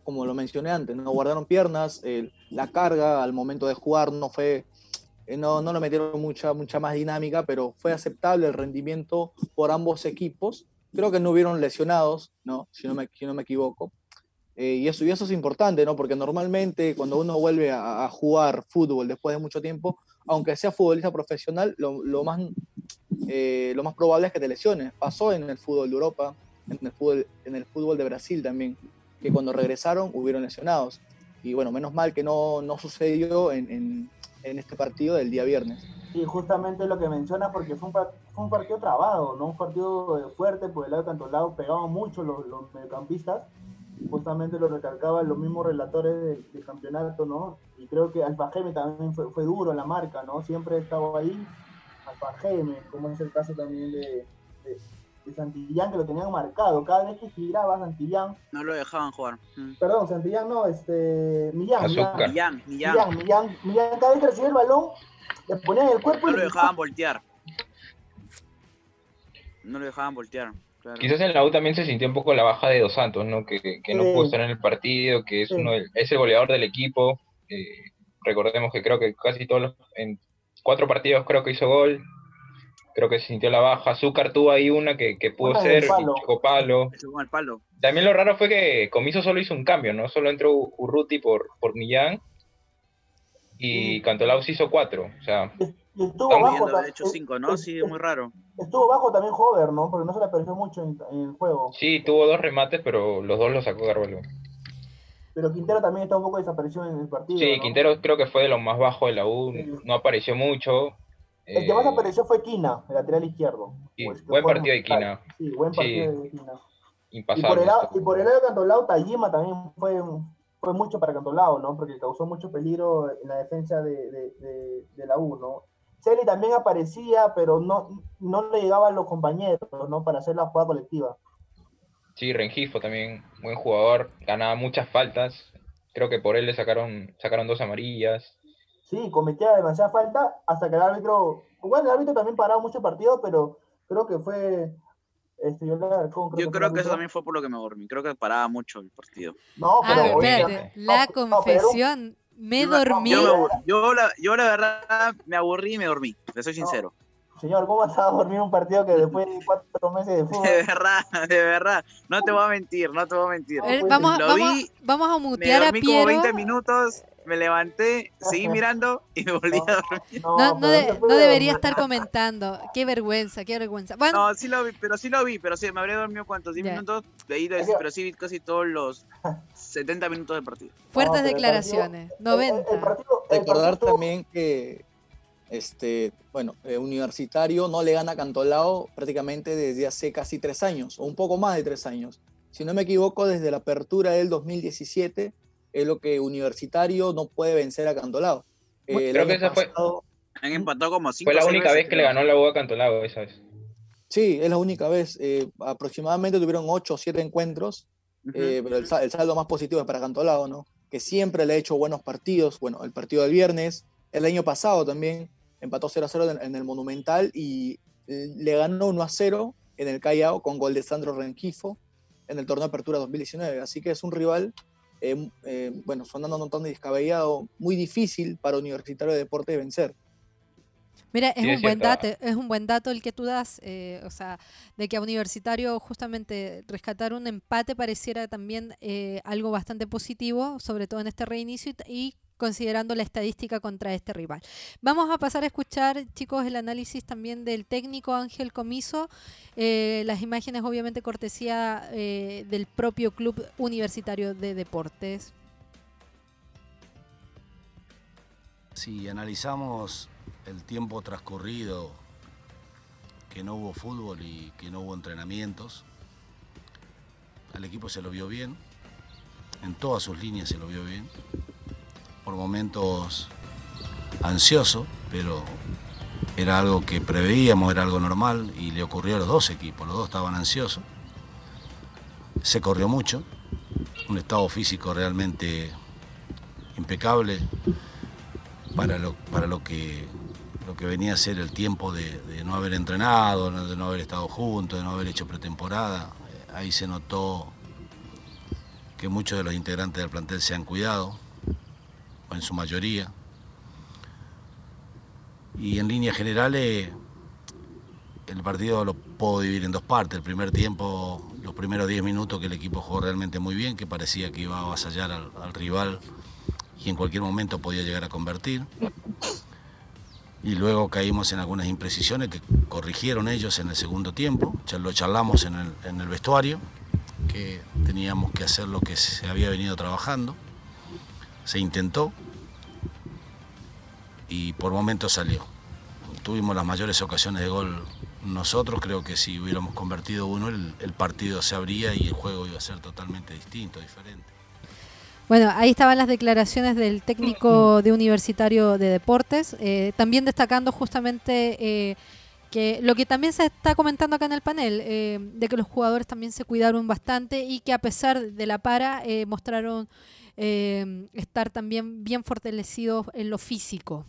como lo mencioné antes, no guardaron piernas, eh, la carga al momento de jugar no fue, eh, no, no le metieron mucha, mucha más dinámica, pero fue aceptable el rendimiento por ambos equipos. Creo que no hubieron lesionados, ¿no? Si no me, si no me equivoco. Eh, y, eso, y eso es importante, ¿no? Porque normalmente cuando uno vuelve a, a jugar fútbol después de mucho tiempo, aunque sea futbolista profesional, lo, lo más, eh, lo más probable es que te lesiones. Pasó en el fútbol de Europa, en el fútbol, en el fútbol de Brasil también, que cuando regresaron hubieron lesionados. Y bueno, menos mal que no, no sucedió en, en, en este partido del día viernes. Sí, justamente lo que mencionas, porque fue un, fue un partido trabado, ¿no? Un partido eh, fuerte por el lado de Cantolao, pegaban mucho los, los mediocampistas, justamente lo recalcaban los mismos relatores del, del campeonato, ¿no? Y creo que Alfa Geme también fue, fue duro en la marca, ¿no? Siempre estaba ahí, Alfa Geme, como es el caso también de, de, de Santillán, que lo tenían marcado, cada vez que giraba Santillán, No lo dejaban jugar. Mm. perdón, Santillán no, este, Millán, Azúcar. Millán, Millán, Millán. Millán, Millán, Millán, cada vez que recibía el balón, le ponían el cuerpo No y lo dejaban voltear. No lo dejaban voltear. Claro. quizás en la U también se sintió un poco la baja de Dos Santos, ¿no? Que, que no Sí. pudo estar en el partido, que es Sí. uno del- es el goleador del equipo. eh, recordemos que creo que casi todos los, en cuatro partidos creo que hizo gol. Creo que se sintió la baja. Azúcar tuvo ahí una que, que pudo ser, palo. y chocó palo. También lo raro fue que Comiso solo hizo un cambio, ¿no? Solo entró Urruti por, por Millán y. Cantolao se hizo cuatro. O sea, Y estuvo Estamos bajo, haber hecho cinco, ¿no? Sí, es muy raro. estuvo bajo también Hover, ¿no? Porque no se le apareció mucho en, en el juego. sí, tuvo dos remates, pero los dos los sacó Carvalho. Pero Quintero también está un poco desaparecido en el partido. Sí, ¿no? Quintero creo que fue de los más bajos de la U, Sí. no apareció mucho. El que más eh, apareció fue Quina, el lateral izquierdo. Sí, Pues, buen partido de. Quina. Sí, buen Sí. partido de Quina. Y impasable. por, el lado, y por el lado de Cantolao, Tajima también fue, fue mucho para Cantolao, ¿no? Porque causó mucho peligro en la defensa de, de, de- de la U, ¿no? Celi también aparecía, pero no, no le llegaban los compañeros, ¿no? Para hacer la jugada colectiva. Sí, Rengifo también, buen jugador, ganaba muchas faltas. Creo que por él le sacaron, sacaron dos amarillas. Sí, cometía demasiada falta hasta que el árbitro. Bueno, el árbitro también paraba mucho partido, pero creo que fue. Este, yo Alarcón, Yo fue creo que eso también fue por lo que me dormí. Creo que paraba mucho el partido. No, Ah, pero. la no, no, pero- confesión, me me- dormí. Yo, me la, yo la verdad me aburrí y me dormí. Te soy sincero. Señor, ¿cómo estaba a dormir un partido que después de cuatro meses de fútbol? De verdad, de verdad. No te voy a mentir, no te voy a mentir. A ver, vamos, a- lo vamos, a- vi, vamos a Me mutear a dormí como Piero. 20 minutos, me levanté, seguí mirando y me volví a dormir. No, de- debería dormir. estar comentando. Qué vergüenza, qué vergüenza. Bueno, No, sí lo vi, pero sí lo vi, pero sí, me habría dormido cuántos, 10 Ya. minutos, de ahí, pero sí vi casi todos los 70 minutos del partido. fuertes declaraciones. El- el 90. partido- el Recordar partido- también que, este, bueno, eh, Universitario no le gana a Cantolao prácticamente desde hace casi tres años, o un poco más de tres años. Si no me equivoco, desde la apertura del 2017 es lo que Universitario no puede vencer a Cantolao. Eh, creo que esa fue. Han empatado como cinco Fue la única vez que le ganó la U a Cantolao esa vez. Sí, es la única vez. Eh, aproximadamente tuvieron ocho o siete encuentros, eh, pero el, saldo más positivo es para Cantolao, ¿no? Que siempre le ha hecho buenos partidos. Bueno, el partido del viernes, el año pasado también empató 0 a 0 en, el Monumental y le ganó 1 a 0 en el Callao con gol de Sandro Renquifo en el torneo de Apertura 2019. Así que es un rival, eh, bueno, sonando montón de descabellado, muy difícil para Universitario de Deporte vencer. Mira, es un buen dato, es un buen dato el que tú das, eh, o sea, de que a Universitario justamente rescatar un empate pareciera también eh, algo bastante positivo, sobre todo en este reinicio y, considerando la estadística contra este rival. Vamos a pasar a escuchar, chicos, el análisis también del técnico Ángel Comiso, eh, las imágenes obviamente cortesía del propio Club Universitario de Deportes. Si analizamos el tiempo transcurrido, que no hubo fútbol y que no hubo entrenamientos, al equipo se lo vio bien, en todas sus líneas se lo vio bien, por momentos ansioso, pero era algo que preveíamos, era algo normal y le ocurrió a los dos equipos, los dos estaban ansiosos, se corrió mucho, un estado físico realmente impecable para lo, para lo que lo que venía a ser el tiempo de, no haber entrenado, de no haber estado juntos, de no haber hecho pretemporada. Eh, ahí se notó que muchos de los integrantes del plantel se han cuidado, o en su mayoría. Y en líneas generales, el partido lo puedo dividir en dos partes. El primer tiempo, los primeros 10 minutos que el equipo jugó realmente muy bien, que parecía que iba a avasallar al rival y en cualquier momento podía llegar a convertir y luego caímos en algunas imprecisiones que corrigieron ellos en el segundo tiempo, lo charlamos en el, vestuario, que teníamos que hacer lo que se había venido trabajando, se intentó y por momentos salió. Tuvimos las mayores ocasiones de gol nosotros, creo que si hubiéramos convertido uno el partido se abría y el juego iba a ser totalmente distinto, diferente. Bueno, ahí estaban las declaraciones del técnico de Universitario de Deportes, eh, también destacando justamente eh, que lo que también se está comentando acá en el panel, eh, de que los jugadores también se cuidaron bastante y que a pesar de la para mostraron estar también bien fortalecidos en lo físico.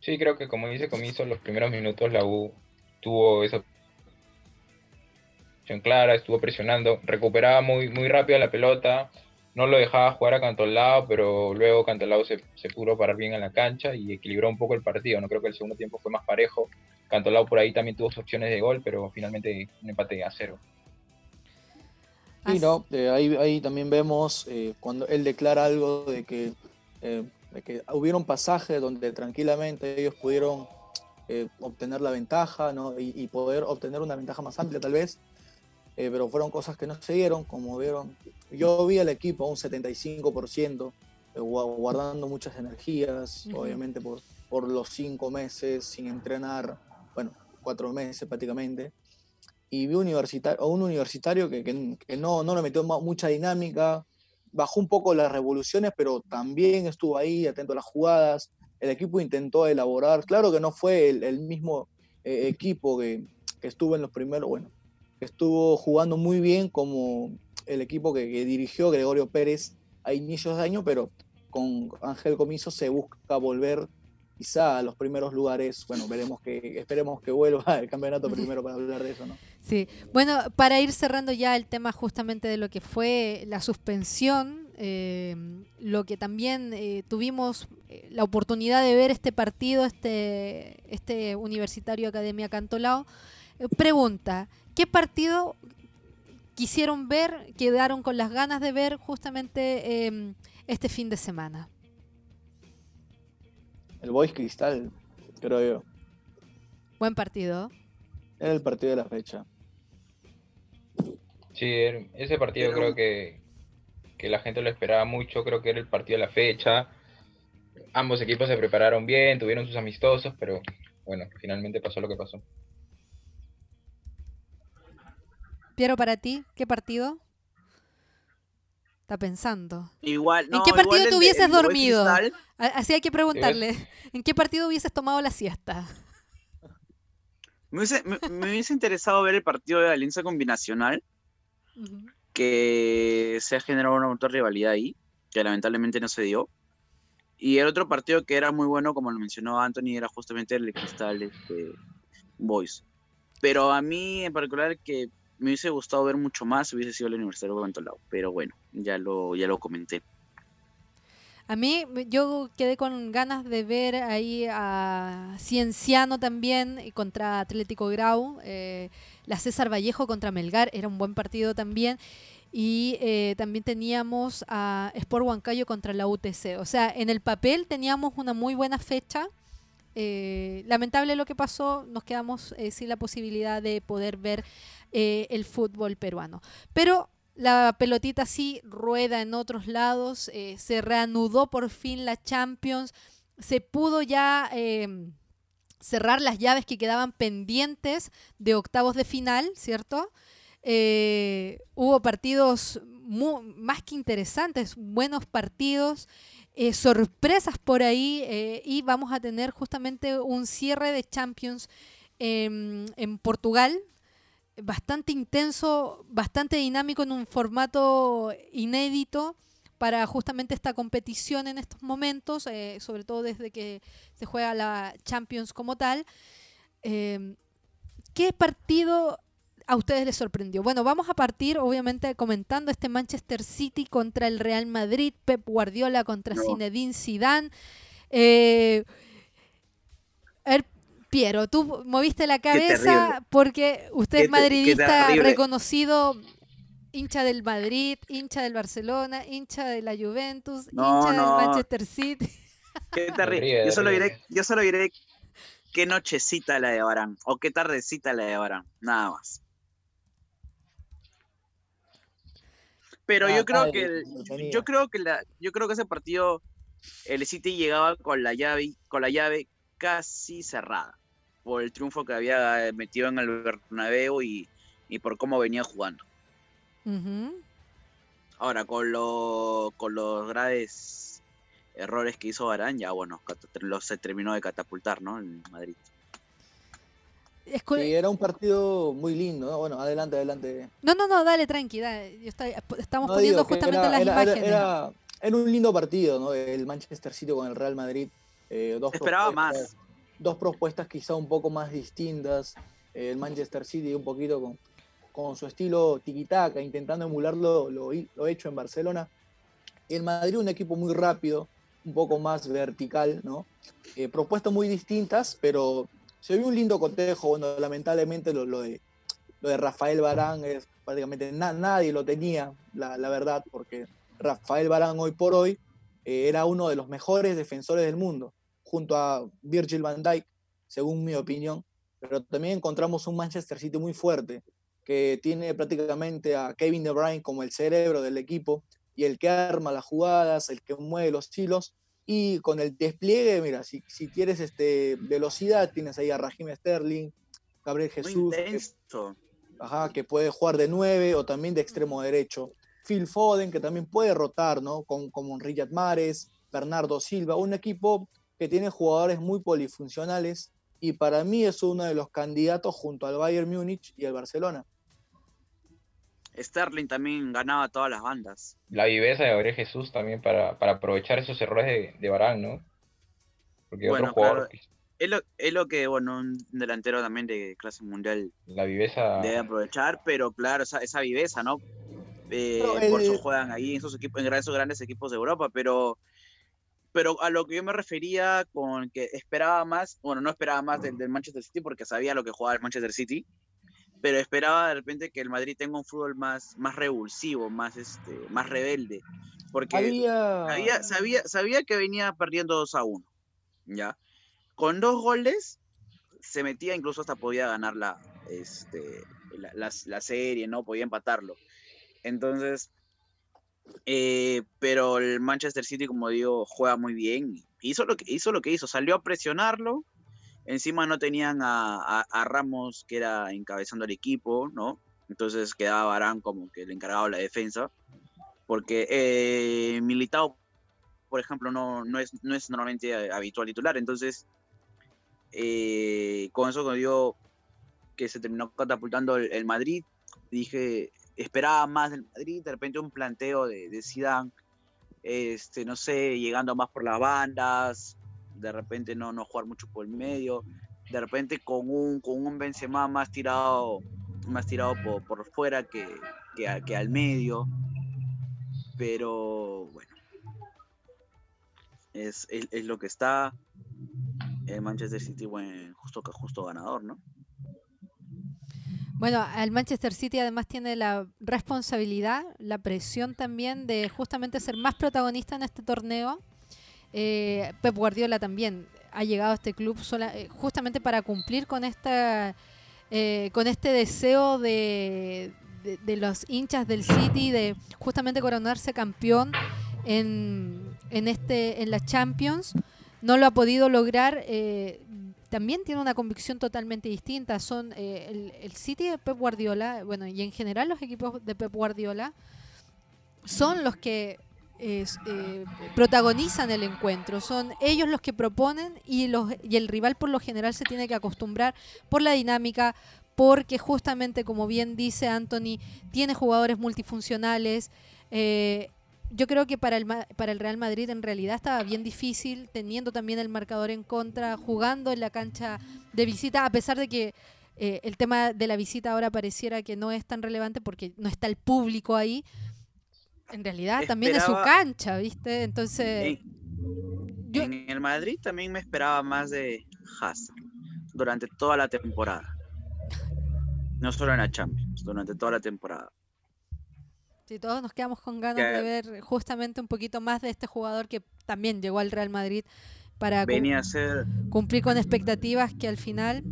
Sí, creo que como dice Comiso, los primeros minutos la U tuvo esa clara, estuvo presionando, recuperaba muy, muy rápido la pelota, no lo dejaba jugar a Cantolao, pero luego Cantolao se, se pudo parar bien en la cancha y equilibró un poco el partido. No creo que el segundo tiempo fue más parejo. Cantolao por ahí también tuvo sus opciones de gol, pero finalmente un empate a cero. Sí, no, eh, ahí, ahí, también vemos eh, cuando él declara algo de que, eh, de que hubieron pasajes donde tranquilamente ellos pudieron obtener la ventaja ¿no? y, y, poder obtener una ventaja más amplia tal vez, eh, pero fueron cosas que no se dieron, como vieron. Yo vi al equipo a un 75%, eh, guardando muchas energías, obviamente por, por los cinco meses sin entrenar, bueno, cuatro meses prácticamente. Y vi universitario, a un universitario que, que, no, no le metió mucha dinámica, bajó un poco las revoluciones, pero también estuvo ahí, atento a las jugadas. El equipo intentó elaborar, claro que no fue el, mismo eh, equipo que, que, estuvo en los primeros, bueno, estuvo jugando muy bien como el equipo que, dirigió Gregorio Pérez a inicios de año, pero con Ángel Comiso se busca volver quizá a los primeros lugares. Bueno, veremos que, esperemos que vuelva el campeonato primero para hablar de eso, ¿no? Sí, bueno, para ir cerrando ya el tema justamente de lo que fue la suspensión, eh, lo que también eh, tuvimos eh, la oportunidad de ver este partido, este, este Universitario Academia Cantolao. Pregunta, ¿Qué partido quisieron ver, quedaron con las ganas de ver justamente em, este fin de semana? El Boys Cristal, creo yo. Buen partido. Era el partido de la fecha. Sí, ese partido creo que, que la gente lo esperaba mucho, creo que era el partido de la fecha. Ambos equipos se prepararon bien, tuvieron sus amistosos, pero bueno, finalmente pasó lo que pasó. Piero, para ti, ¿qué partido? Está pensando. Igual, ¿En no, qué igual partido el te hubieses el dormido? Cristal, Así hay que preguntarle. ¿En qué partido hubieses tomado la siesta? Me hubiese, me- me hubiese interesado ver el partido de Alianza Combinacional, que se ha generado una de rivalidad ahí, que lamentablemente no se dio. Y el otro partido que era muy bueno, como lo mencionó Anthony, era justamente el de Cristal este, Boys. Pero a mí en particular que me hubiese gustado ver mucho más hubiese sido el Universitario de Cantolao. Pero bueno, ya lo, ya lo comenté. A mí, yo quedé con ganas de ver ahí a Cienciano también contra Atlético Grau. eh, la César Vallejo contra Melgar era un buen partido también. Y eh, también teníamos a Sport Huancayo contra la UTC. O sea, en el papel teníamos una muy buena fecha. Eh, lamentable lo que pasó, nos quedamos eh, sin la posibilidad de poder ver eh, el fútbol peruano. Pero la pelotita sí rueda en otros lados, eh, se reanudó por fin la Champions, se pudo ya eh, cerrar las llaves que quedaban pendientes de octavos de final, ¿cierto? Eh, hubo partidos más que interesantes, buenos partidos, sorpresas por ahí y vamos a tener justamente un cierre de Champions en Portugal, bastante intenso, bastante dinámico en un formato inédito para justamente esta competición en estos momentos, eh, sobre todo desde que se juega la Champions como tal. Eh, ¿Qué partido a ustedes les sorprendió? Bueno, vamos a partir obviamente comentando este Manchester City contra el Real Madrid, Pep Guardiola contra No. Zinedine Zidane. Eh, a ver, Piero, tú moviste la cabeza porque usted es madridista reconocido, hincha del Madrid, hincha del Barcelona, hincha de la Juventus, No, hincha no. del Manchester City. Qué terrible. Yo solo diré, yo solo diré qué nochecita la de Barán o qué tardecita la de Barán, nada más. Pero Ah, yo creo está que el- entretenido. yo creo que la, yo creo que ese partido el City llegaba con la llave con la llave casi cerrada por el triunfo que había metido en el Bernabéu y, y por cómo venía jugando. Ahora con lo, con los graves errores que hizo Barán, ya bueno, cat- lo se terminó de catapultar, ¿no? En Madrid. Sí, era un partido muy lindo, ¿no? Bueno, adelante, adelante. No, no, no, dale, tranqui, dale. Yo estoy- estamos No, poniendo justamente era, las era- era- imágenes. Era, era un lindo partido, ¿no? El Manchester City con el Real Madrid. Eh, dos esperaba más. Dos propuestas quizá un poco más distintas. el Manchester City un poquito con, con su estilo tiki-taka, intentando emular lo, lo hecho en Barcelona. Y el Madrid un equipo muy rápido, un poco más vertical, ¿no? Eh, propuestas muy distintas, pero se vio un lindo cotejo. Bueno, lamentablemente lo, lo de, lo de Rafael Barán es prácticamente na- nadie lo tenía, la, la verdad, porque Rafael Barán hoy por hoy eh, era uno de los mejores defensores del mundo, junto a Virgil van Dijk, según mi opinión. Pero también encontramos un Manchester City muy fuerte, que tiene prácticamente a Kevin De Bruyne como el cerebro del equipo y el que arma las jugadas, el que mueve los hilos. Y con el despliegue, mira, si, si quieres este, velocidad, tienes ahí a Raheem Sterling, Gabriel Jesús, que, ajá, que puede jugar de 9 o también de extremo derecho. Phil Foden, que también puede rotar, ¿no? Con, como Riyad Mahrez, Bernardo Silva, un equipo que tiene jugadores muy polifuncionales y para mí es uno de los candidatos junto al Bayern Múnich y al Barcelona. Sterling también ganaba todas las bandas. La viveza de Gabriel Jesús también para, para aprovechar esos errores de, de Barán, ¿no? Porque Bueno, otro jugador, claro. Es lo, es lo que, bueno, un delantero también de clase mundial la viveza. debe aprovechar, pero claro, esa, esa viveza, ¿no? Eh, por eso el- juegan ahí en esos equipos, en esos grandes equipos de Europa, pero pero a lo que yo me refería con que esperaba más, bueno, no esperaba más del, del Manchester City porque sabía lo que jugaba el Manchester City, pero esperaba de repente que el Madrid tenga un fútbol más, más revulsivo, más este, más rebelde, porque Había, sabía, sabía, sabía que venía perdiendo 2 a 1, ¿ya? Con dos goles se metía, incluso hasta podía ganar la, este, la, la- la serie, ¿no? Podía empatarlo. Entonces, eh, pero el Manchester City, como digo, juega muy bien. Hizo lo que hizo, lo que hizo, salió a presionarlo. Encima no tenían a, Ramos, que era encabezando el equipo, ¿no? Entonces quedaba Barán como que el encargado de la defensa. Porque eh, Militao, por ejemplo, no, no, es, no es normalmente habitual titular. Entonces, eh, con eso cuando dio que se terminó catapultando el, Madrid, dije, esperaba más del Madrid, de repente un planteo de, de Zidane, este, no sé, llegando más por las bandas, de repente no, no jugar mucho por el medio, de repente con un, con un Benzema más tirado, más tirado por, por fuera que, que, al medio, pero bueno, es, es, lo que está. El Manchester City, bueno, justo, justo ganador, ¿no? Bueno, el Manchester City además tiene la responsabilidad, la presión también de justamente ser más protagonista en este torneo. Eh, Pep Guardiola también ha llegado a este club eh, justamente para cumplir con esta eh, con este deseo de, los hinchas del City de justamente coronarse campeón en, este en la Champions. No lo ha podido lograr también tiene una convicción totalmente distinta son el, el City de Pep Guardiola bueno y en general los equipos de Pep Guardiola son los que eh, protagonizan el encuentro. Son ellos los que proponen y, los, y el rival por lo general se tiene que acostumbrar por la dinámica, porque justamente, como bien dice Anthony, tiene jugadores multifuncionales. Eh, yo creo que para el, para el Real Madrid en realidad estaba bien difícil, teniendo también el marcador en contra, jugando en la cancha de visita, a pesar de que eh, el tema de la visita ahora pareciera que no es tan relevante porque no está el público ahí en realidad también es su cancha, ¿viste? Entonces... En, el Madrid también me esperaba más de Hazard durante toda la temporada. No solo en la Champions, durante toda la temporada. Sí, todos nos quedamos con ganas de ver justamente un poquito más de este jugador que también llegó al Real Madrid para Venía a ser... cumplir con expectativas que al final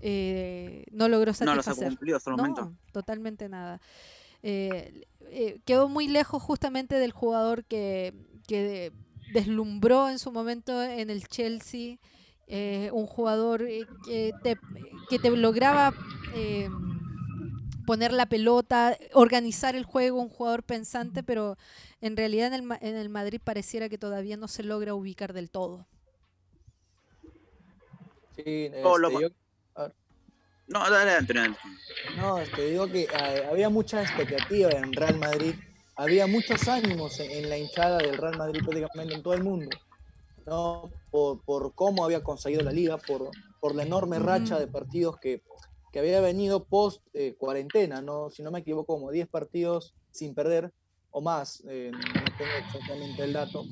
eh, no logró satisfacer. No los ha cumplido hasta el momento. totalmente nada. Eh, eh, quedó muy lejos justamente del jugador que, deslumbró en su momento en el Chelsea, un jugador que te, que te lograba poner la pelota, organizar el juego, un jugador pensante, pero en realidad en el, en el Madrid pareciera que todavía no se logra ubicar del todo. Sí, este, yo, no, adelante, No, te digo que eh, había mucha expectativa en Real Madrid, había muchos ánimos en, la hinchada del Real Madrid prácticamente en todo el mundo, ¿no? Por, cómo había conseguido la liga, por, por la enorme racha de partidos que, que había venido post eh, cuarentena, ¿no? Si no me equivoco, como 10 partidos sin perder o más, eh, no tengo exactamente el dato.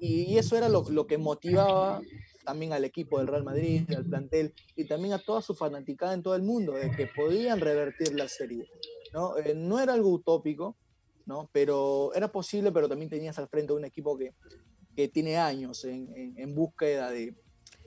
Y, eso era lo, que motivaba también al equipo del Real Madrid, al plantel y también a toda su fanaticada en todo el mundo, de que podían revertir la serie. ¿no? Eh, no era algo utópico, ¿no? pero era posible, pero también tenías al frente un equipo que, que tiene años en, en búsqueda de,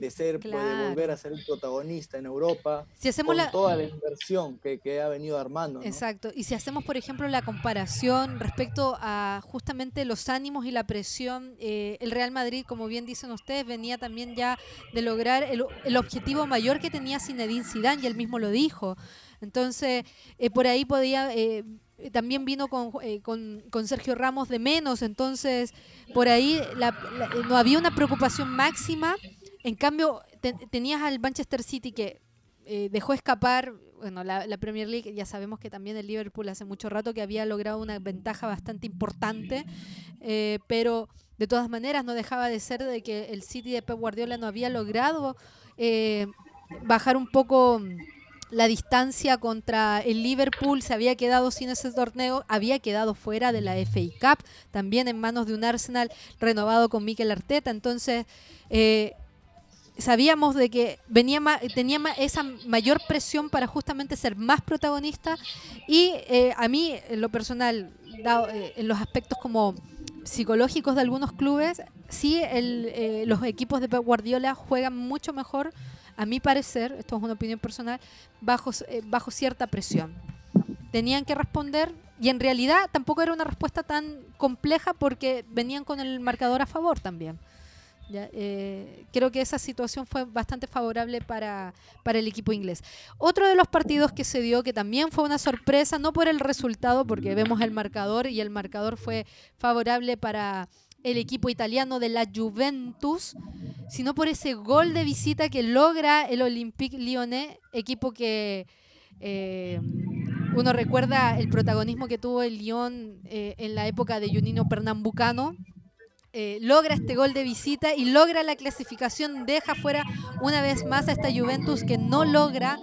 de ser, de volver a ser el protagonista en Europa, si hacemos con toda la inversión que, que ha venido armando. Exacto, y si hacemos, por ejemplo, la comparación respecto a justamente los ánimos y la presión, eh, el Real Madrid, como bien dicen ustedes, venía también ya de lograr el, el objetivo mayor que tenía Zinedine Zidane, y él mismo lo dijo. Entonces, eh, por ahí podía... Eh, también vino con, con, con, Sergio Ramos de menos, entonces por ahí no había una preocupación máxima en cambio, tenías al Manchester City que eh, dejó escapar, bueno, la, Premier League, ya sabemos que también el Liverpool hace mucho rato que había logrado una ventaja bastante importante, eh, pero de todas maneras no dejaba de ser de que el City de Pep Guardiola no había logrado eh, bajar un poco la distancia contra el Liverpool, se había quedado sin ese torneo, había quedado fuera de la FA Cup, también en manos de un Arsenal renovado con Mikel Arteta, entonces sabíamos de que venía tenía esa mayor presión para justamente ser más protagonista y eh, a mí en lo personal eh, en los aspectos como psicológicos de algunos clubes sí eh, los equipos de Guardiola juegan mucho mejor a mi parecer esto es una opinión personal bajo bajo cierta presión. Tenían que responder y en realidad tampoco era una respuesta tan compleja porque venían con el marcador a favor también Ya, eh, creo que esa situación fue bastante favorable para, para el equipo inglés. Otro de los partidos que se dio, que también fue una sorpresa, no por el resultado, porque vemos el marcador y el marcador fue favorable para el equipo italiano de la Juventus, sino por ese gol de visita que logra el Olympique Lyonnais, equipo que eh, uno recuerda el protagonismo que tuvo el Lyon eh, en la época de Junino Pernambucano. Eh, logra este gol de visita y logra la clasificación, deja fuera una vez más a esta Juventus que no logra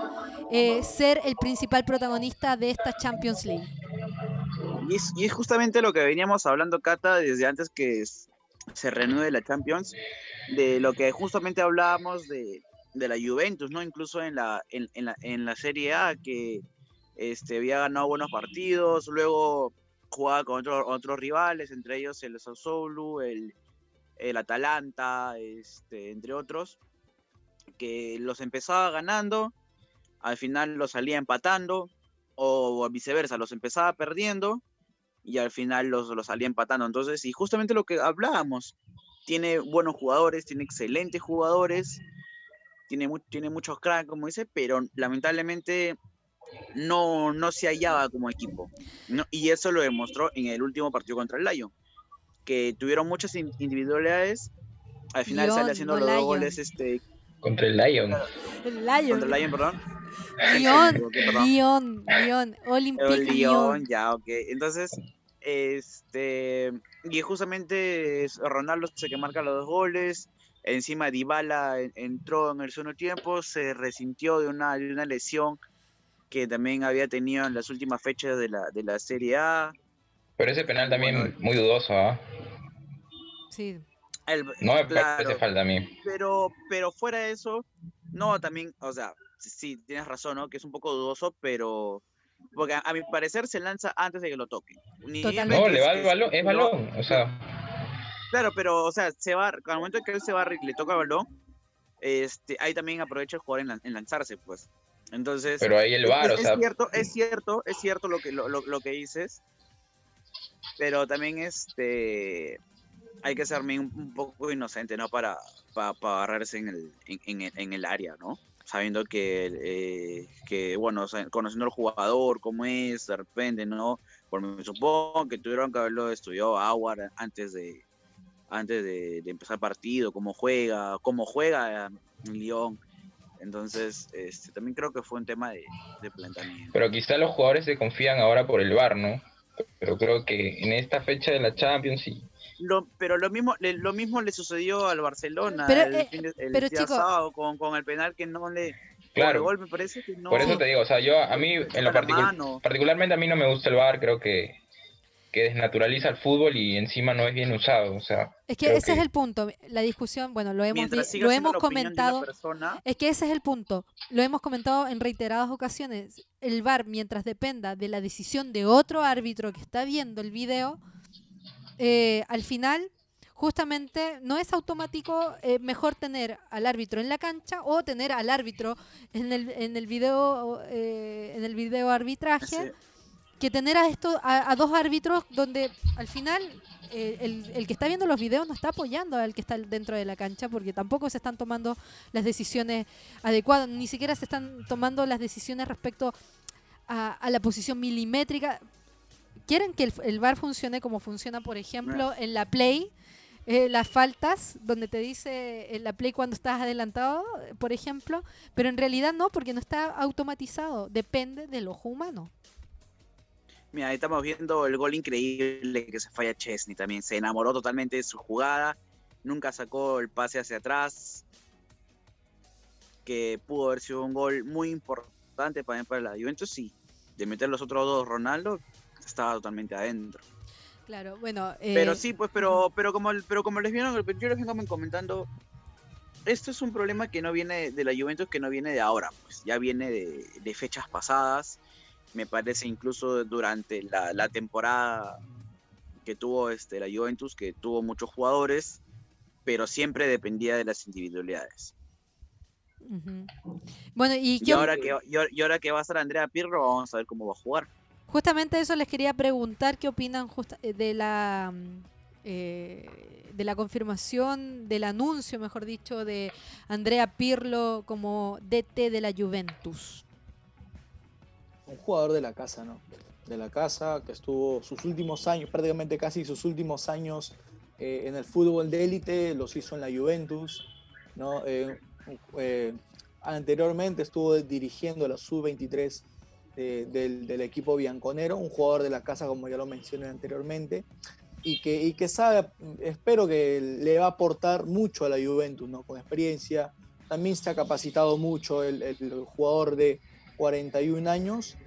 ser el principal protagonista de esta Champions League. Y es, justamente lo que veníamos hablando, Cata, desde antes que se reanude la Champions, de lo que justamente hablábamos de, la Juventus, ¿no? Incluso en la, en, la, Serie A, que este, había ganado buenos partidos, luego jugaba con otros rivales, entre ellos el Sassuolo, el, el Atalanta, este, entre otros, que los empezaba ganando, al final los salía empatando, o viceversa, los empezaba perdiendo y al final los, los salía empatando. Entonces, y justamente lo que hablábamos, tiene buenos jugadores, tiene excelentes jugadores, tiene, tiene muchos cracks, como dice, pero lamentablemente no, no se hallaba como equipo. y eso lo demostró en el último partido contra el Lion, que tuvieron muchas individualidades. Al final sale haciendo los dos goles este, contra el Lion. El Lion. Contra el Lion, perdón. Lyon, Lyon, Lyon, Olympique Lyon. Ya, ok. Entonces, este, y justamente Ronaldo se que marca los dos goles. Encima Dybala entró en el segundo tiempo, se resintió de una, de una lesión que también había tenido en las últimas fechas de la, de la Serie A. Pero ese penal también muy dudoso, ¿ah? Sí. no me parece falta a mí. Pero, pero fuera de eso, no, también, o sea, sí, tienes razón, ¿no? Que es un poco dudoso, pero porque a, mi parecer se lanza antes de que lo toque. No, le va el balón, es balón, o sea. Claro, pero, o sea, se va, al momento en que él se va y le toca el balón, este, ahí también aprovecha el jugador en, lanzarse, pues. Entonces. Pero ahí el bar, es, o sea. Es cierto, es cierto, es cierto lo que, lo, lo, que dices, pero también este hay que ser un, poco inocente, ¿no? Para, para, agarrarse en el, en, en, el área, ¿no? sabiendo que, eh, que bueno, conociendo al jugador, cómo es, de repente, ¿no? Por me supongo que tuvieron que haberlo estudiado Howard antes de antes de, empezar el partido, cómo juega, cómo juega Lyon. Entonces, este, también creo que fue un tema de, de planteamiento. Pero quizá los jugadores se confían ahora por el VAR, ¿no? Pero creo que en esta fecha de la Champions y pero lo mismo, le, lo mismo le sucedió al Barcelona pero, el, eh, sábado con, con, el penal que no le claro gol, me parece que no, por eso te digo o sea yo a mí en lo particular particularmente a mí no me gusta el VAR creo que que desnaturaliza el fútbol y encima no es bien usado, o sea. Es que ese es el punto, la discusión, bueno, lo hemos lo hemos comentado. Es que ese es el punto. Lo hemos comentado en reiteradas ocasiones. El VAR mientras dependa de la decisión de otro árbitro que está viendo el video, eh, al final justamente no es automático eh, mejor tener al árbitro en la cancha o tener al árbitro en el, en el video eh, en el video arbitraje que tener a esto a, dos árbitros donde al final el, el, que está viendo los videos no está apoyando al que está dentro de la cancha porque tampoco se están tomando las decisiones adecuadas ni siquiera se están tomando las decisiones respecto a, a la posición milimétrica. Quieren que el, el bar funcione como funciona, por ejemplo, en la Play, eh, las faltas, donde te dice en la Play cuando estás adelantado, por ejemplo, pero en realidad no, porque no está automatizado, depende del ojo humano. Mira, ahí estamos viendo el gol increíble que se falla Chesney también. Se enamoró totalmente de su jugada, nunca sacó el pase hacia atrás, que pudo haber sido un gol muy importante para, para la Juventus y de meter los otros dos Ronaldo, estaba totalmente adentro. Claro, bueno. Pero eh, sí, pues, pero, pero como, pero como les vieron, yo les vengo comentando, esto es un problema que no viene de la Juventus, que no viene de ahora, pues ya viene de, fechas pasadas. Me parece incluso durante la, temporada que tuvo este, la Juventus, que tuvo muchos jugadores, pero siempre dependía de las individualidades. Bueno, y, y ahora que y ahora que va a ser Andrea Pirro, vamos a ver cómo va a jugar. Justamente eso les quería preguntar, ¿qué opinan eh, de la eh, de la confirmación, del anuncio, mejor dicho, de Andrea Pirlo como DT de la Juventus? Un jugador de la casa, ¿no? De la casa, que estuvo sus últimos años, prácticamente casi sus últimos años eh, en el fútbol de élite, los hizo en la Juventus, ¿no? Eh, eh, anteriormente estuvo dirigiendo la sub-23 del, del, equipo bianconero, un jugador de la casa, como ya lo mencioné anteriormente, y que, y que sabe, espero que le va a aportar mucho a la Juventus, ¿no? Con experiencia. También se ha capacitado mucho el, el jugador de 41 años,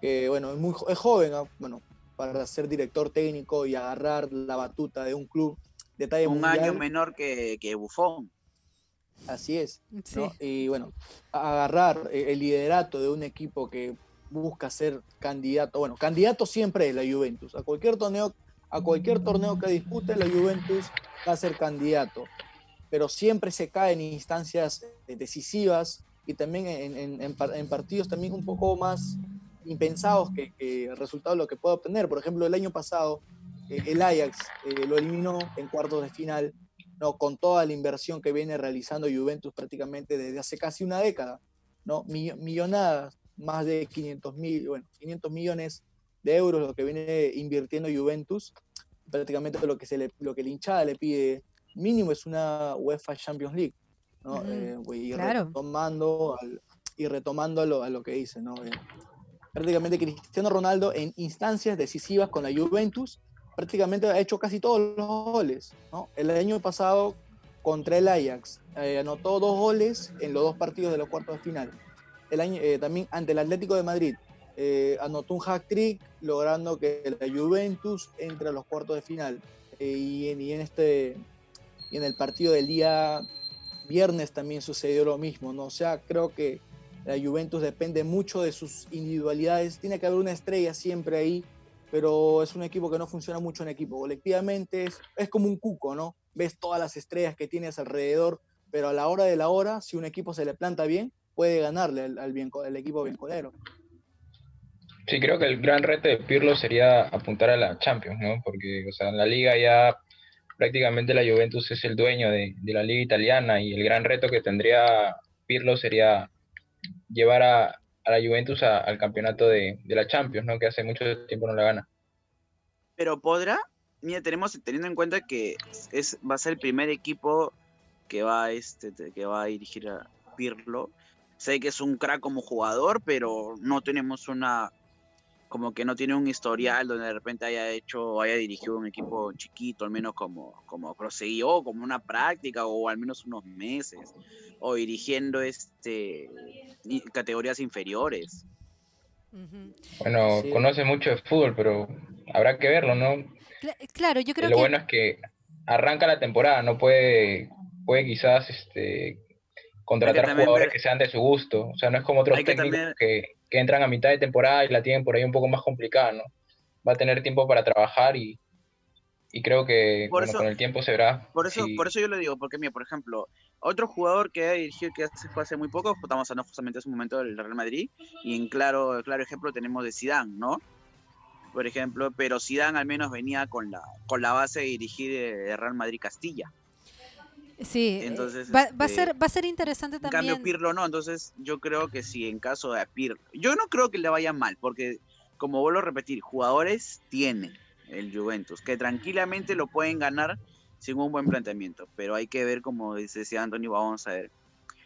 que bueno, es, muy, es joven, ¿no? bueno, para ser director técnico y agarrar la batuta de un club de talla Un mundial. año menor que, que Buffon. Así es. Sí. ¿no? Y bueno, agarrar eh, el liderato de un equipo que busca ser candidato, bueno, candidato siempre es la Juventus. A cualquier torneo, a cualquier torneo que dispute la Juventus va a ser candidato. Pero siempre se cae en instancias decisivas y también en, en, en, en partidos también un poco más impensados que, que, el resultado de lo que puede obtener. Por ejemplo, el año pasado eh, el Ajax eh, lo eliminó en cuartos de final ¿no? con toda la inversión que viene realizando Juventus prácticamente desde hace casi una década, ¿no? millonadas, más de 500, mil, bueno, 500 millones de euros lo que viene invirtiendo Juventus, prácticamente lo que, se le, lo que la hinchada le pide mínimo es una UEFA Champions League, ¿no? -huh. eh, y, claro. retomando al, y retomando a lo, a lo que dice, ¿no? Prácticamente Cristiano Ronaldo en instancias decisivas con la Juventus prácticamente ha hecho casi todos los goles. El año pasado contra el Ajax eh, anotó dos goles en los dos partidos de los cuartos de final. El año, eh, también ante el Atlético de Madrid eh, anotó un hack trick logrando que la Juventus entre a los cuartos de final. Y en, este y en el partido del día viernes también sucedió lo mismo. O sea, creo que la Juventus depende mucho de sus individualidades. Tiene que haber una estrella siempre ahí pero es un equipo que no funciona mucho en equipo. Colectivamente es, es, como un cuco, ¿no? Ves todas las estrellas que tienes alrededor, pero a la hora de la hora, si un equipo se le planta bien, puede ganarle al, al, bien, equipo biencolero. Sí, creo que el gran reto de Pirlo sería apuntar a la Champions, ¿no? Porque, o sea, en la liga ya prácticamente la Juventus es el dueño de la liga italiana y el gran reto que tendría Pirlo sería llevar a, la Juventus al campeonato de, de, la Champions, ¿no? Que hace mucho tiempo no la gana. Pero podrá, mira, tenemos teniendo en cuenta que es va a ser el primer equipo que va este que va a dirigir a Pirlo. Sé que es un crack como jugador, pero no tenemos una como que no tiene un historial donde de repente haya hecho haya dirigido un equipo chiquito, al menos como como prosiguió, como una práctica o al menos unos meses o dirigiendo este categorías inferiores. Bueno, sí. conoce mucho de fútbol, pero habrá que verlo, ¿no? Claro, yo creo Lo que... bueno es que arranca la temporada, no puede, puede quizás este, contratar jugadores ver... que sean de su gusto. O sea, no es como otros técnicos que, también... que, que, entran a mitad de temporada y la tienen por ahí un poco más complicada, ¿no? Va a tener tiempo para trabajar y, y creo que por bueno, eso, con el tiempo se verá. Por eso, por eso yo lo digo, porque mira, por ejemplo, otro jugador que ha dirigido que se fue hace muy poco, estamos hablando justamente hace un momento del Real Madrid, y en claro, claro ejemplo tenemos de Zidane, ¿no? Por ejemplo, pero Zidane al menos venía con la, con la base de dirigir el Real Madrid Castilla. Sí, entonces va, este, va, a ser, va a ser interesante también. En cambio, Pirlo no, entonces yo creo que sí, en caso de Pirlo, yo no creo que le vaya mal, porque como vuelvo a repetir, jugadores tiene el Juventus, que tranquilamente lo pueden ganar sin un buen planteamiento, pero hay que ver, como decía Antonio, vamos a ver.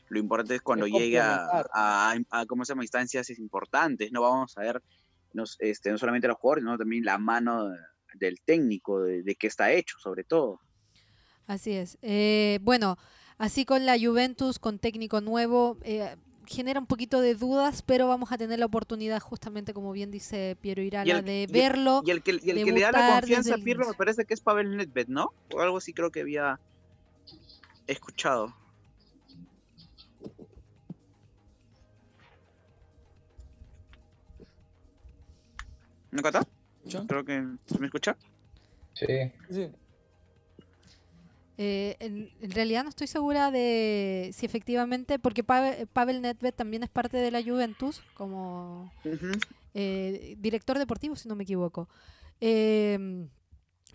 Lo importante es cuando llegue a, a, a, ¿cómo se llama? instancias importantes, no vamos a ver no, este, no solamente los jugadores, sino también la mano del técnico, de, de qué está hecho, sobre todo. Así es. Eh, bueno, así con la Juventus, con técnico nuevo, eh, genera un poquito de dudas, pero vamos a tener la oportunidad, justamente como bien dice Piero Irala, el, de verlo. Y el, y el que, y el que le da la confianza a Pirlo me parece que es Pavel Nedved, ¿no? O algo así creo que había escuchado. ¿No Cata? Creo que ¿se me escucha. Sí. sí. Eh, en, en, realidad no estoy segura de si efectivamente, porque Pavel, Pavel Nedved también es parte de la Juventus como uh -huh. eh, director deportivo, si no me equivoco. Eh,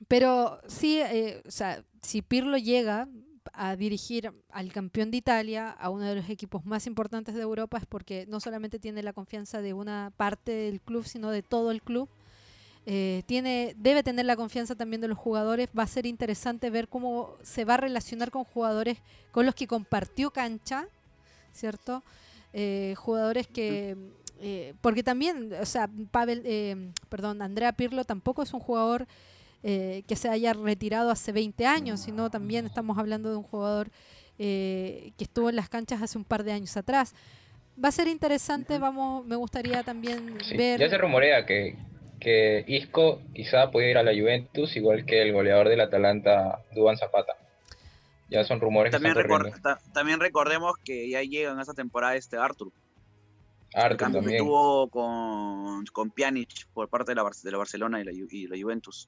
pero sí, eh, o sea, si Pirlo llega a dirigir al campeón de Italia, a uno de los equipos más importantes de Europa, es porque no solamente tiene la confianza de una parte del club, sino de todo el club. Eh, tiene, debe tener la confianza también de los jugadores. Va a ser interesante ver cómo se va a relacionar con jugadores con los que compartió cancha, ¿cierto? Eh, jugadores que eh, porque también, o sea, Pavel, eh, perdón, Andrea Pirlo tampoco es un jugador que se haya retirado hace 20 años, sino también estamos hablando de un jugador que estuvo en las canchas hace un par de años atrás. Va a ser interesante, vamos, me gustaría también ver. Ya se rumorea que, que Isco quizá puede ir a la Juventus, igual que el goleador del Atalanta, Duban Zapata. Ya son rumores también, también recordemos que ya llegan a esta temporada este Arthur. Arthur también. estuvo con, con Pjanic por parte de la, de la Barcelona y la, y la Juventus.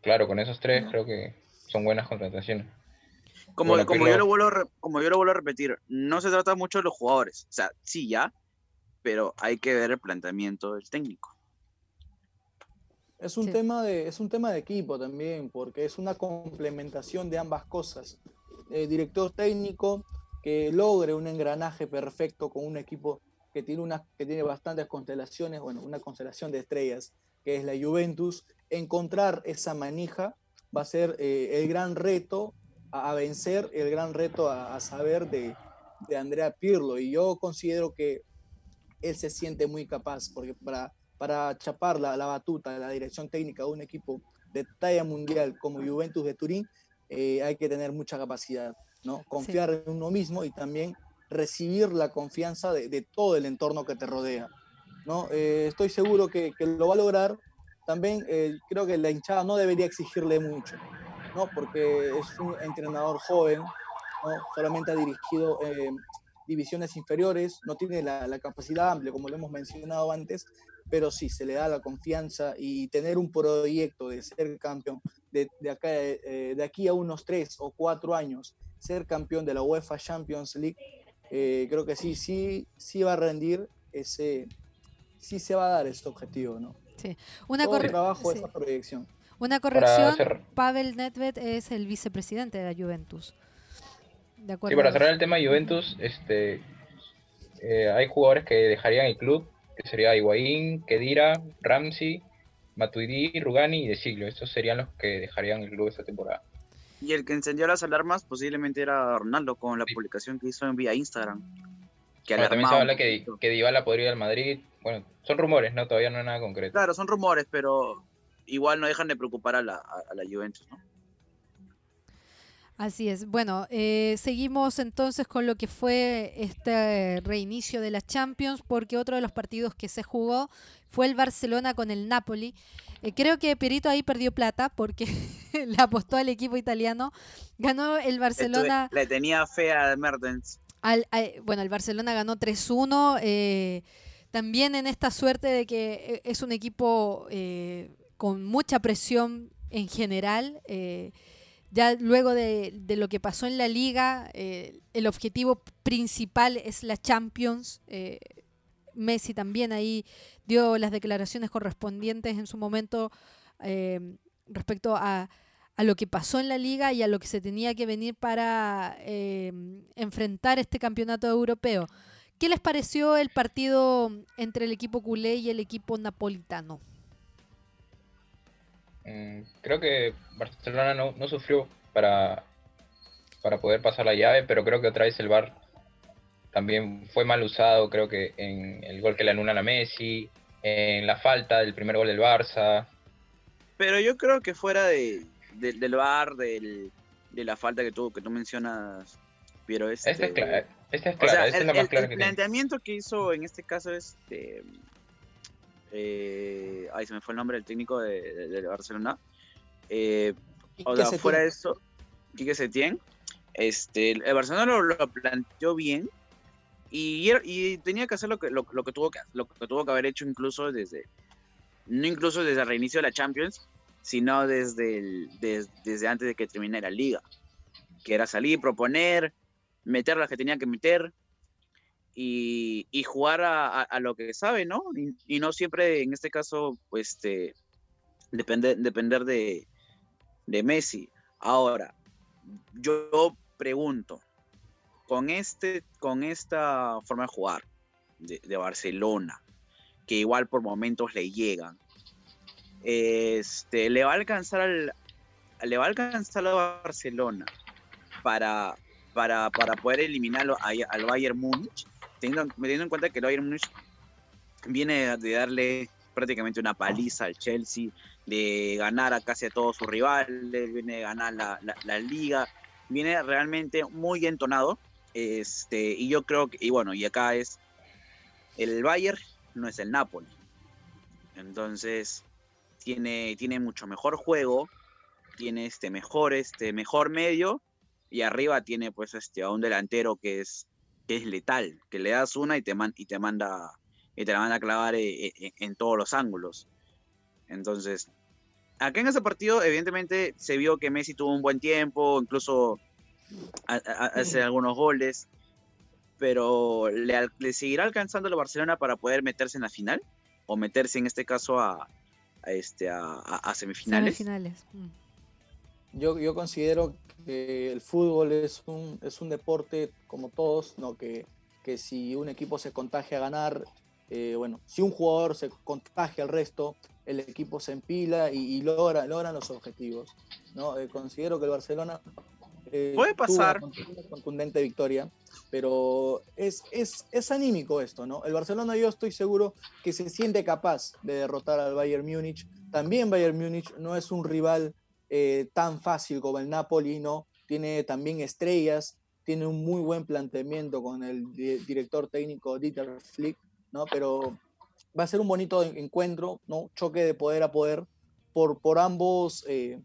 Claro, con esos tres creo que son buenas contrataciones. Como, como, yo lo vuelvo a, como yo lo vuelvo a repetir, no se trata mucho de los jugadores. O sea, sí ya, pero hay que ver el planteamiento del técnico. Es un, tema de, es un tema de equipo también, porque es una complementación de ambas cosas. El director técnico que logre un engranaje perfecto con un equipo que tiene, una, que tiene bastantes constelaciones, bueno, una constelación de estrellas, que es la Juventus, encontrar esa manija va a ser eh, el gran reto a, vencer, el gran reto a, saber de, de, Andrea Pirlo. Y yo considero que él se siente muy capaz, porque para, para chapar la, la batuta, la dirección técnica de un equipo de talla mundial como Juventus de Turín, eh, hay que tener mucha capacidad, ¿no? Confiar en uno mismo y también recibir la confianza de, todo el entorno que te rodea. ¿no? Eh, estoy seguro que, lo va a lograr. También eh, creo que la hinchada no debería exigirle mucho, ¿no? porque es un entrenador joven, ¿no? solamente ha dirigido divisiones inferiores, no tiene la, capacidad amplia, como lo hemos mencionado antes, pero sí se le da la confianza y tener un proyecto de ser campeón de, de, acá, de aquí a unos tres o cuatro años, ser campeón de la UEFA Champions League, eh, creo que sí, sí, sí va a rendir ese, sí se va a dar ese objetivo, ¿no? Sí. Una trabajo, esa proyección. Una corrección, Pavel Nedved es el vicepresidente de la Juventus. De acuerdo. Sí, para cerrar el tema de Juventus, este, eh, hay jugadores que dejarían el club, que sería Higuaín, Kedira, Ramsey, Matuidi, Rugani y De Siglo. Estos serían los que dejarían el club esta temporada. Y el que encendió las alarmas posiblemente era Ronaldo con la publicación que hizo en vía Instagram. Que también se habla que, que Dybala podría ir al Madrid. Bueno, son rumores, ¿no? Todavía no hay nada concreto. Claro, son rumores, pero igual no dejan de preocupar a la, a, la Juventus, ¿no? Así es. Bueno, eh, seguimos entonces con lo que fue este reinicio de la Champions, porque otro de los partidos que se jugó fue el Barcelona con el Napoli. Eh, creo que Perito ahí perdió plata porque le apostó al equipo italiano. Ganó el Barcelona. le tenía fe a Mertens. bueno, el Barcelona ganó 3-1. Eh, también en esta suerte de que eh, es un equipo con mucha presión en general. Ya luego de, lo que pasó en la liga, el objetivo principal es la Champions. Messi también ahí dio las declaraciones correspondientes en su momento eh, respecto a, lo que pasó en la liga y a lo que se tenía que venir para eh, enfrentar este campeonato europeo. ¿Qué les pareció el partido entre el equipo culé y el equipo napolitano? Mm, creo que Barcelona no, no sufrió para, para poder pasar la llave, pero creo que otra vez el VAR también fue mal usado, creo que en el gol que le anulan a Messi, en la falta del primer gol del Barça. Pero yo creo que fuera de, del VAR, del, de la falta que tú, que tú mencionas, pero este... Esta es clara, esta es, clara, es la más clara el, el planteamiento que hizo en este caso es... Este, eh, ay, se me fue el nombre del técnico de, de, Barcelona. Eh, o sea, fuera de eso, Quique Setién. Este, el Barcelona lo, lo planteó bien, y, tenía que hacer lo que, lo, que tuvo que, lo que tuvo que haber hecho incluso desde, no incluso desde el reinicio de la Champions, sino desde, desde antes de que terminara la liga, que era salir, proponer, meter las que tenía que meter y, jugar a, lo que sabe, ¿no? Y, no siempre, en este caso, pues, este, depender, depender de, Messi. Ahora, yo pregunto, con, este, con esta forma de jugar de, Barcelona, que igual por momentos le llegan, este, le va a alcanzar al, le va a alcanzar a Barcelona para, para, para poder eliminarlo al Bayern Múnich, teniendo, teniendo en cuenta que el Bayern Múnich viene de darle prácticamente una paliza al Chelsea, de ganar a casi a todos sus rivales, viene de ganar la, liga, viene realmente muy entonado. Este, y yo creo que, y bueno, y acá es el Bayern, no es el Napoli. Entonces, tiene, tiene mucho mejor juego, tiene este mejor, este mejor medio, y arriba tiene pues este a un delantero que es, que es letal, que le das una y te, man, y te manda y te la van a clavar eh, eh, en, todos los ángulos. Entonces, acá en ese partido, evidentemente, se vio que Messi tuvo un buen tiempo, incluso hace algunos goles, pero ¿le, seguirá alcanzando a Barcelona para poder meterse en la final? ¿O meterse en este caso a, este, a, semifinales? semifinales. Mm. Yo, yo considero que el fútbol es un, es un deporte como todos, ¿no? que, que si un equipo se contagia a ganar, eh, bueno, si un jugador se contagia al resto, el equipo se empila y, logra, logran los objetivos. ¿no? Eh, considero que el Barcelona eh, puede pasar una contundente victoria, pero es, es, es, anímico esto, ¿no? El Barcelona yo estoy seguro que se siente capaz de derrotar al Bayern Múnich. También Bayern Múnich no es un rival tan fácil como el Napoli, ¿no? Tiene también estrellas, tiene un muy buen planteamiento con el director técnico Dieter Flick ¿no? Pero va a ser un bonito encuentro, ¿no? Choque de poder a poder por, por, ambos, eh,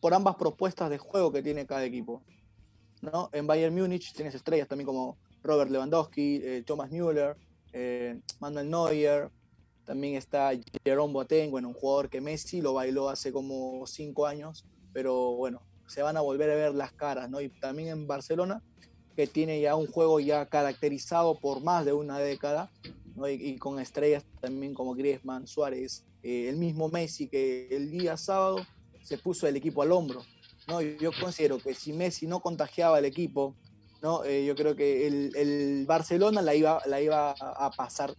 por ambas propuestas de juego que tiene cada equipo. ¿no? En Bayern Múnich tienes estrellas también como Robert Lewandowski, eh, Thomas Müller, eh, Manuel Neuer, también está Jerome Boateng, bueno, un jugador que Messi lo bailó hace como cinco años, pero bueno, se van a volver a ver las caras, ¿no? Y también en Barcelona, que tiene ya un juego ya caracterizado por más de una década, y, con estrellas también como Griezmann, Suárez, eh, el mismo Messi que el día sábado se puso el equipo al hombro. ¿no? Yo considero que si Messi no contagiaba al equipo, ¿no? Eh, yo creo que el, Barcelona la iba, la iba a pasar,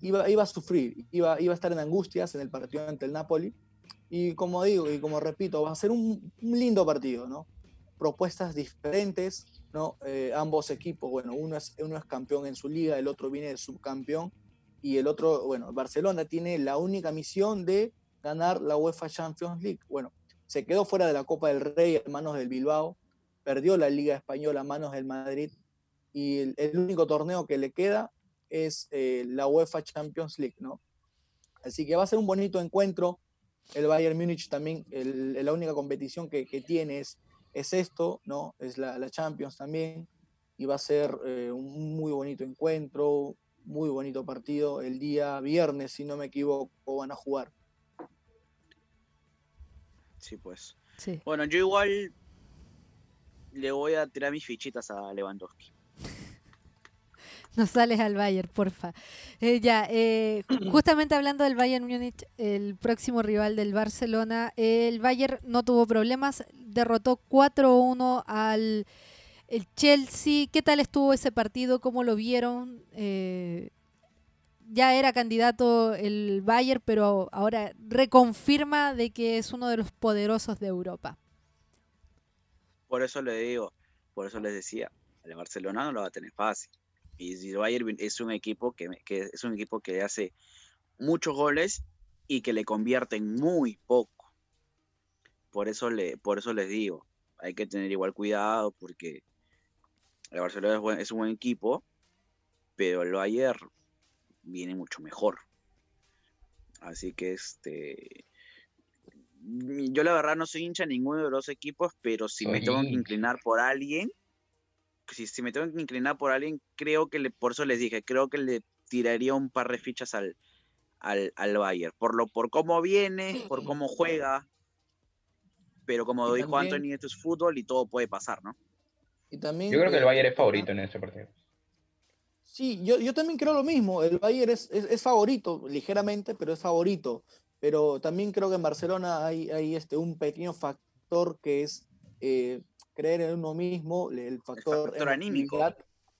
iba, iba a sufrir, iba, iba a estar en angustias en el partido ante el Napoli. Y como digo, y como repito, va a ser un, lindo partido, ¿no? Propuestas diferentes, ¿no? Eh, ambos equipos, bueno, uno es, uno es campeón en su liga, el otro viene subcampeón y el otro, bueno, Barcelona tiene la única misión de ganar la UEFA Champions League. Bueno, se quedó fuera de la Copa del Rey en manos del Bilbao, perdió la Liga Española a manos del Madrid y el, único torneo que le queda es eh, la UEFA Champions League, ¿no? Así que va a ser un bonito encuentro. El Bayern Múnich también, la única competición que, que tiene es es esto, ¿no? Es la, Champions también, y va a ser eh, un muy bonito encuentro, muy bonito partido. El día viernes, si no me equivoco, van a jugar. Sí, pues. Bueno, yo igual le voy a tirar mis fichitas a Lewandowski. No sales al Bayern, porfa. Eh, ya, eh, justamente hablando del Bayern Múnich, el próximo rival del Barcelona, el Bayern no tuvo problemas, derrotó 4-1 al el Chelsea. ¿Qué tal estuvo ese partido? ¿Cómo lo vieron? Eh, ya era candidato el Bayern, pero ahora reconfirma de que es uno de los poderosos de Europa. Por eso le digo, por eso les decía, el Barcelona no lo va a tener fácil. Y el Bayern es un equipo que, que es un equipo que hace muchos goles y que le convierten muy poco. Por eso, le, por eso les digo, hay que tener igual cuidado porque el Barcelona es, un buen equipo, pero el Bayern viene mucho mejor. Así que este yo la verdad no soy hincha de ninguno de los equipos, pero si me tengo que inclinar por alguien, si, si, me tengo que inclinar por alguien, creo que le, por eso les dije, creo que le tiraría un par de fichas al, al, al Bayern, por lo, por cómo viene, por cómo juega, pero como dijo Anthony, esto es fútbol y todo puede pasar, ¿no? Y también, yo creo que el Bayern es favorito en ese partido. Sí, yo, yo también creo lo mismo. El Bayern es, es, favorito, ligeramente, pero es favorito. pero también creo que en Barcelona hay, hay este, un pequeño factor que es eh, creer en uno mismo, el factor, factor anímico.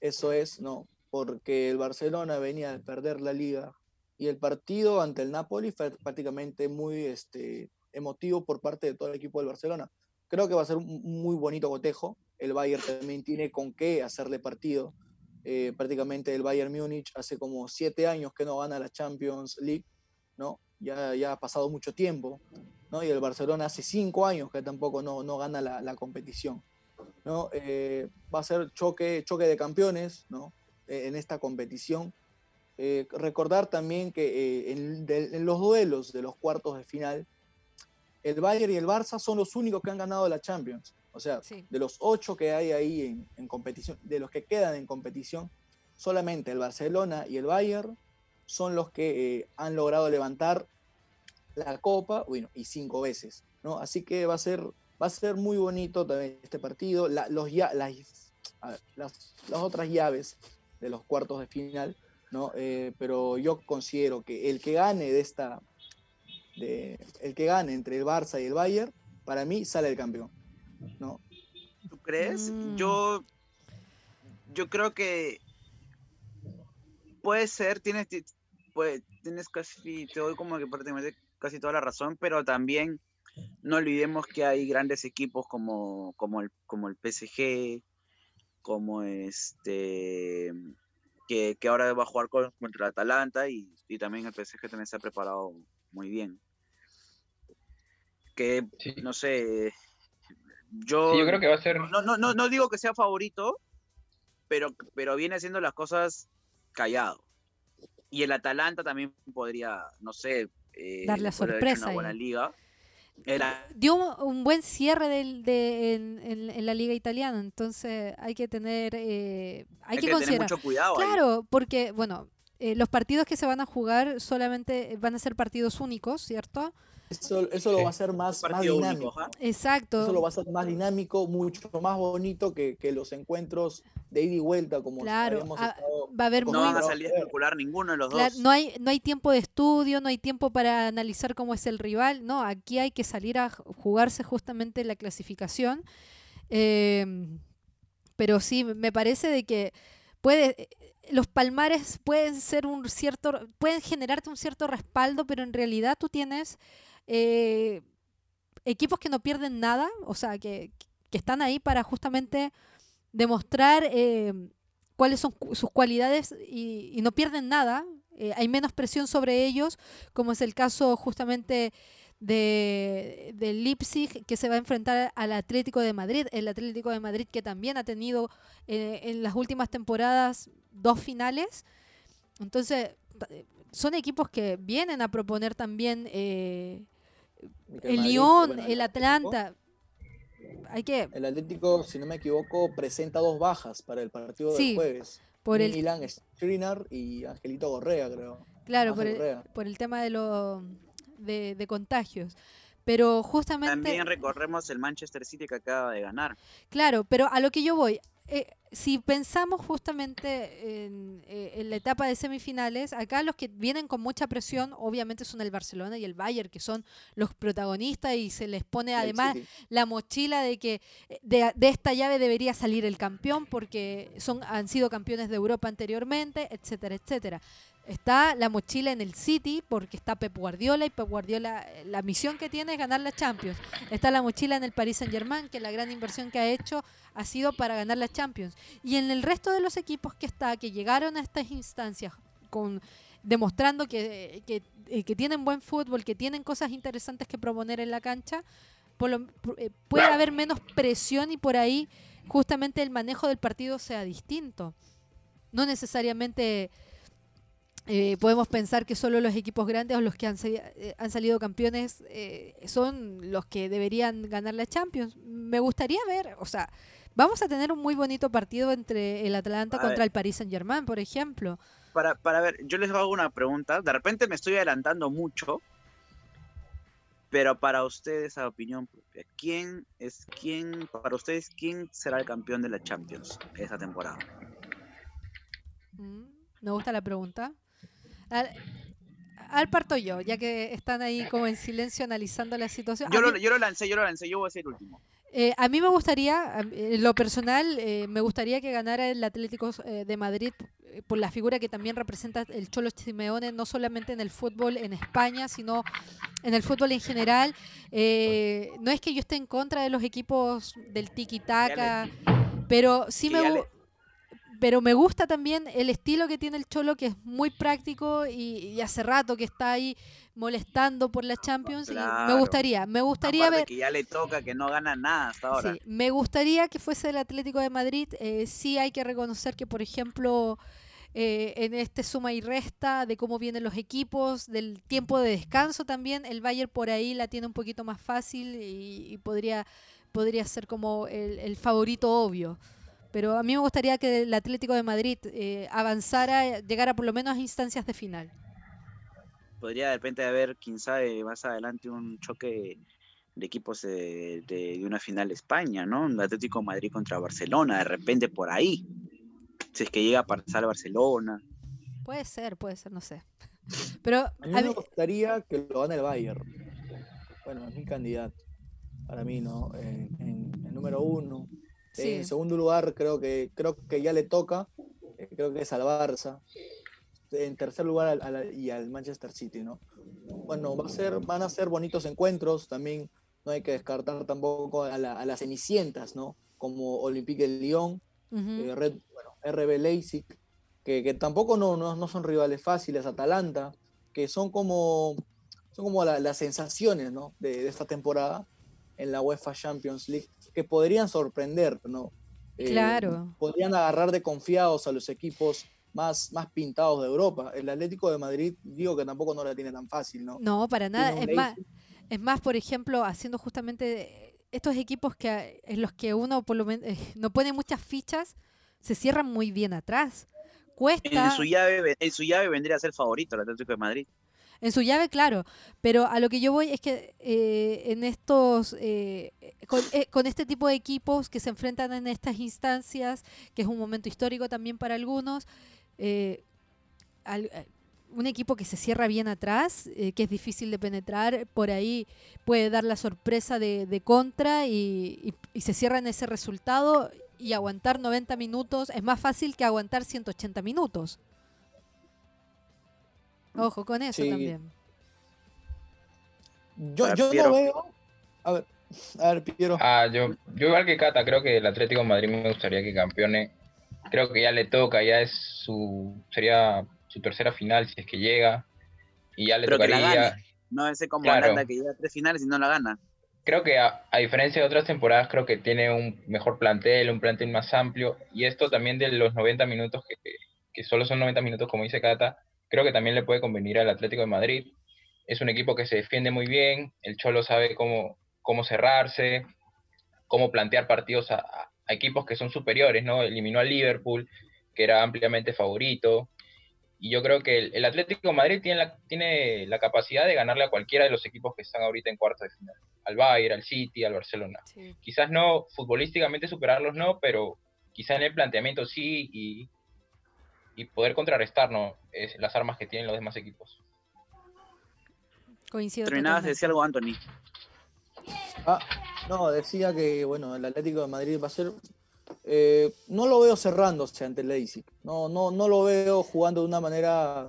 Eso es, ¿no? Porque el Barcelona venía de perder la liga y el partido ante el Napoli fue prácticamente muy este, emotivo por parte de todo el equipo del Barcelona. Creo que va a ser un muy bonito cotejo. El Bayern también tiene con qué hacerle partido. Eh, prácticamente el Bayern Múnich hace como siete años que no gana la Champions League, ¿no? Ya, ya ha pasado mucho tiempo, ¿no? Y el Barcelona hace cinco años que tampoco no, no gana la, la competición, ¿no? Eh, va a ser choque, choque de campeones, ¿no? Eh, en esta competición. Eh, recordar también que en, de, en los duelos de los cuartos de final, el Bayern y el Barça son los únicos que han ganado la Champions. O sea, Sí. de los ocho que hay ahí en, en competición, de los que quedan en competición, solamente el Barcelona y el Bayern son los que eh, han logrado levantar la copa, bueno, y cinco veces, ¿no? Así que va a ser, va a ser muy bonito también este partido. La- los ya, las, ver, las, las otras llaves de los cuartos de final, ¿no? Eh, pero yo considero que el que gane de esta, de, el que gane entre el Barça y el Bayern, para mí sale el campeón, ¿no? ¿Tú crees? Mm. Yo, yo creo que puede ser, tienes, ti- puede- tienes casi, te doy como que prácticamente casi toda la razón, pero también no olvidemos que hay grandes equipos como, como, el, como el PSG, como este, que, que ahora va a jugar con- contra el Atalanta y, y también el PSG también se ha preparado muy bien. Que, Sí. no sé, yo, Sí, yo creo que va a ser. no, no, no, no digo que sea favorito, pero, pero viene haciendo las cosas callado. Y el Atalanta también podría, no sé, eh, Dar la sorpresa una buena liga. Era, Dio un- buen cierre del- de, en, en- en la liga italiana, entonces hay que tener, eh, hay, hay que, que tener considerar. mucho cuidado. ahí. Claro, porque, bueno, eh, los partidos que se van a jugar solamente van a ser partidos únicos, ¿cierto? Eso, eso lo va a hacer más, más dinámico. único. Exacto. Eso lo va a hacer más dinámico, mucho más bonito que, que los encuentros de ida y vuelta, como Claro, habíamos ah, estado Va a haber No van a salir a especular ninguno de los Claro, dos. no hay no hay tiempo de estudio, no hay tiempo para analizar cómo es el rival. No, aquí hay que salir a ju- jugarse justamente la clasificación. Em, pero sí, me parece de que puede eh, los palmares pueden ser un cierto pueden generarte un cierto respaldo, pero en realidad tú tienes eh, equipos que no pierden nada, o sea, que, que están ahí para justamente demostrar eh, cuáles son sus cualidades y, no pierden nada. Eh, hay menos presión sobre ellos, como es el caso justamente de, del Leipzig, que se va a enfrentar al Atlético de Madrid. El Atlético de Madrid que también ha tenido eh, en las últimas temporadas dos finales. Entonces, son equipos que vienen a proponer también el Madrid, Lyon, bueno, el Atlanta. Hay que, El Atlético, si no me equivoco, presenta dos bajas para el partido Sí, del jueves. por el, Milan Skriniar y Angelito Correa, creo. claro, por el, por el tema de, lo, de, de contagios. Pero justamente... También recorremos el Manchester City que acaba de ganar. Claro, pero a lo que yo voy, eh, si pensamos justamente en, eh, en la etapa de semifinales, acá los que vienen con mucha presión obviamente son el Barcelona y el Bayern, que son los protagonistas y se les pone además la mochila de que eh, de, de esta llave debería salir el campeón porque son han sido campeones de Europa anteriormente, etcétera, etcétera. Está la mochila en el City porque está Pep Guardiola y Pep Guardiola eh, la misión que tiene es ganar la Champions. Está la mochila en el Paris Saint-Germain que la gran inversión que ha hecho ha sido para ganar la Champions. Y en el resto de los equipos que está que llegaron a estas instancias con demostrando que, que, eh, que tienen buen fútbol, que tienen cosas interesantes que proponer en la cancha, por lo- eh, puede haber menos presión y por ahí justamente el manejo del partido sea distinto. No necesariamente eh, podemos pensar que solo los equipos grandes o los que han, eh, han salido campeones eh, son los que deberían ganar la Champions. Me gustaría ver, o sea, vamos a tener un muy bonito partido entre el Atlanta A contra ver. el Paris Saint Germain, por ejemplo. Para, para ver, yo les hago una pregunta. De repente me estoy adelantando mucho. Pero para ustedes, a opinión propia, ¿quién es quién, para ustedes, quién será el campeón de la Champions esta temporada? Mm, Me gusta la pregunta. Al parto yo, ya que están ahí como en silencio analizando la situación. Yo lo, mí- yo lo lancé, yo lo lancé, yo voy a ser el último. Eh, a mí me gustaría, en lo personal, eh, me gustaría que ganara el Atlético eh, de Madrid por la figura que también representa el Cholo Simeone, no solamente en el fútbol en España, sino en el fútbol en general. Eh, no es que yo esté en contra de los equipos del tiki-taka, pero sí me, ya gu- le- pero me gusta también el estilo que tiene el Cholo, que es muy práctico y, y hace rato que está ahí molestando por la Champions. Y me Claro. gustaría, me gustaría Aparte ver. que ya le toca, que no gana nada hasta ahora. Sí, me gustaría que fuese el Atlético de Madrid. eh, sí hay que reconocer que, por ejemplo, eh, en este suma y resta de cómo vienen los equipos, del tiempo de descanso también, el Bayern por ahí la tiene un poquito más fácil y, y podría, podría ser como el, el favorito obvio. Pero a mí me gustaría que el Atlético de Madrid eh, avanzara, llegara por lo menos a instancias de final. Podría de repente haber, quién sabe, más adelante un choque de equipos de, de- de una final de España, ¿no? Un Atlético de Madrid contra Barcelona, de repente por ahí. Si es que llega a pasar Barcelona. Puede ser, puede ser, no sé. Pero A mí a me gustaría que lo gane el Bayern. Bueno, es mi candidato. Para mí, ¿no? En, en- en número uno. Sí. En segundo lugar, creo que, creo que ya le toca. eh, Creo que es al Barça. En tercer lugar, al, al- y al Manchester City, ¿no? Bueno, va a ser, van a ser bonitos encuentros. También no hay que descartar tampoco a, la- a las cenicientas, ¿no? Como Olympique de Lyon, Ujú. eh, Red, bueno, RB Leipzig, que, que tampoco no, no, no son rivales fáciles, Atalanta, que son como, son como la- las sensaciones ¿no? de, de esta temporada en la UEFA Champions League, que podrían sorprender, ¿no? Eh, Claro. Podrían agarrar de confiados a los equipos más, más pintados de Europa. El Atlético de Madrid, digo que tampoco no la tiene tan fácil, ¿no? No, para nada. Es más, es más, por ejemplo, haciendo justamente estos equipos que en los que uno por lo men- eh, no pone muchas fichas, se cierran muy bien atrás. Cuesta En su llave, ve- en su llave vendría a ser favorito el Atlético de Madrid. En su llave, claro. Pero a lo que yo voy es que eh, en estos eh, con, eh, con este tipo de equipos que se enfrentan en estas instancias, que es un momento histórico también para algunos, eh, eh, un equipo que se cierra bien atrás, que es difícil de penetrar, por ahí puede dar la sorpresa de, contra y, y- y se cierra en ese resultado y aguantar 90 minutos es más fácil que aguantar 180 minutos. Ojo con eso Sí. también. Yo, yo no veo. A ver, a ver, Piero. Ah, yo, yo igual que Cata, creo que el Atlético de Madrid me gustaría que campeone. Creo que ya le toca, ya es su, sería su tercera final si es que llega. Y ya le Pero que la tocaría. gane. No ese como Claro. Que llega a tres finales y no la gana. Creo que a, a diferencia de otras temporadas, creo que tiene un mejor plantel, un plantel más amplio. Y esto también de los 90 minutos, que, que solo son 90 minutos, como dice Cata, creo que también le puede convenir al Atlético de Madrid. Es un equipo que se defiende muy bien, el Cholo sabe cómo, cómo cerrarse, cómo plantear partidos a, equipos que son superiores, ¿no? Eliminó al Liverpool, que era ampliamente favorito. Y yo creo que el, el Atlético de Madrid tiene la, tiene la capacidad de ganarle a cualquiera de los equipos que están ahorita en cuartos de final. Al Bayern, al City, al Barcelona. Sí. Quizás no futbolísticamente superarlos, no, pero quizás en el planteamiento sí y, y poder contrarrestar ¿no? Es las armas que tienen los demás equipos. Coincido Terminabas de decir algo, Anthony. Ah, no, decía que bueno, el Atlético de Madrid va a ser. eh, no lo veo cerrándose ante el Leipzig. No, no, no lo veo jugando de una manera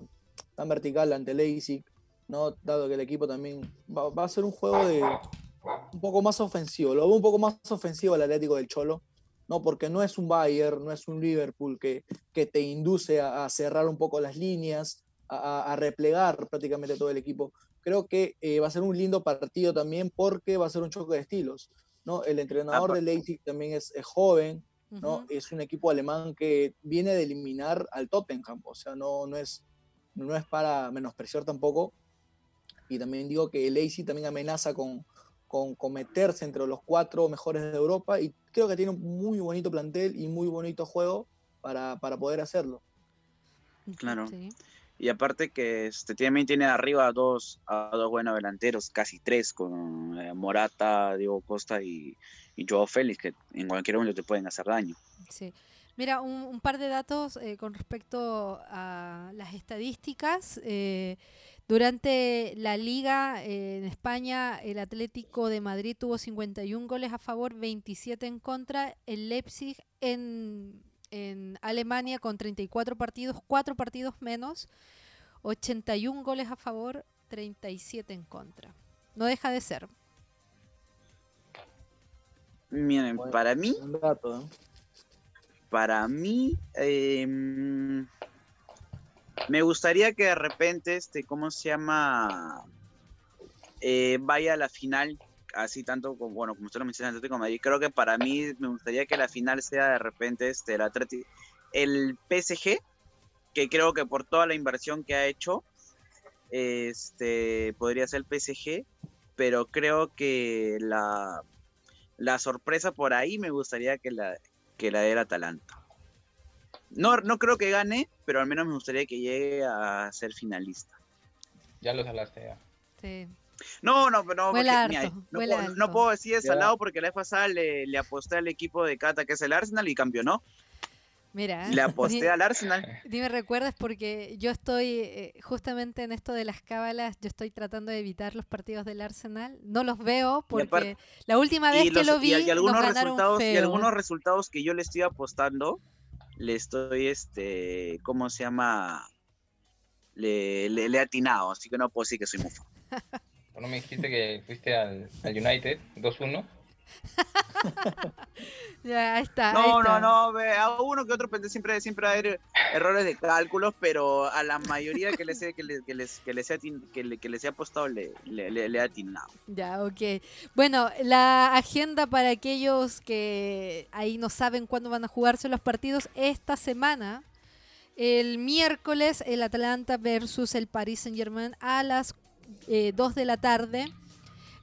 tan vertical ante el Leipzig, ¿no? Dado que el equipo también va, va a ser un juego de un poco más ofensivo. Lo veo un poco más ofensivo al Atlético del Cholo, ¿no? Porque no es un Bayern, no es un Liverpool que, que te induce a, a cerrar un poco las líneas, a, replegar prácticamente todo el equipo creo que eh, va a ser un lindo partido también porque va a ser un choque de estilos. ¿no? El entrenador de Leipzig también es, es joven, ¿no? Es un equipo alemán que viene de eliminar al Tottenham, o sea, no, no, es, no es para menospreciar tampoco. Y también digo que el Leipzig también amenaza con, con, con meterse entre los cuatro mejores de Europa y creo que tiene un muy bonito plantel y muy bonito juego para, para poder hacerlo. Claro. Sí. Y aparte que este, también tiene arriba a dos, a dos buenos delanteros, casi tres, con eh, Morata, Diego Costa y, y Joao Félix, que en cualquier momento te pueden hacer daño. Sí. Mira, un, un par de datos eh, con respecto a las estadísticas. Eh, Durante la liga eh, en España, el Atlético de Madrid tuvo 51 goles a favor, 27 en contra. El Leipzig en, en Alemania con 34 partidos, 4 partidos menos, 81 goles a favor, 37 en contra. No deja de ser. Miren, Bueno. para mí, para mí, em, me gustaría que de repente, este, ¿cómo se llama? Eh, vaya a la final, así tanto como, bueno, como usted lo menciona, Atlético de Madrid. Creo que para mí me gustaría que la final sea de repente este, el Atleti- el PSG, que creo que por toda la inversión que ha hecho, este, podría ser el PSG, pero creo que la, la sorpresa por ahí me gustaría que la, que la era Atalanta. No, no creo que gane, pero al menos me gustaría que llegue a ser finalista. Ya lo salaste ya. Sí. No, no, no, porque, mira, no, puedo, no puedo decir de salado porque la vez pasada le, le aposté al equipo de Cata, que es el Arsenal, y campeonó. Mira, Le aposté ni, al Arsenal. ni me recuerdes porque yo estoy eh, justamente en esto de las cábalas, yo estoy tratando de evitar los partidos del Arsenal. No los veo porque aparte- la última vez que los- lo vi y algunos nos resultados, y algunos resultados que yo le estoy apostando, le estoy, este, ¿cómo se llama? Le, le, le he atinado, así que no puedo decir que soy mufa. ¿No me dijiste que fuiste al, al United 2-1? Ya, está. ahí No, está. no, no, ve, a uno que otro siempre, siempre va a haber errores de cálculos, pero a la mayoría que les que les, que les, que les he, atin- que le- que les he apostado le, le, le- le he atinado. Ya, ok. Bueno, la agenda para aquellos que ahí no saben cuándo van a jugarse los partidos, esta semana, el miércoles, el Atlanta versus el Paris Saint Germain a las eh, 2 de la tarde.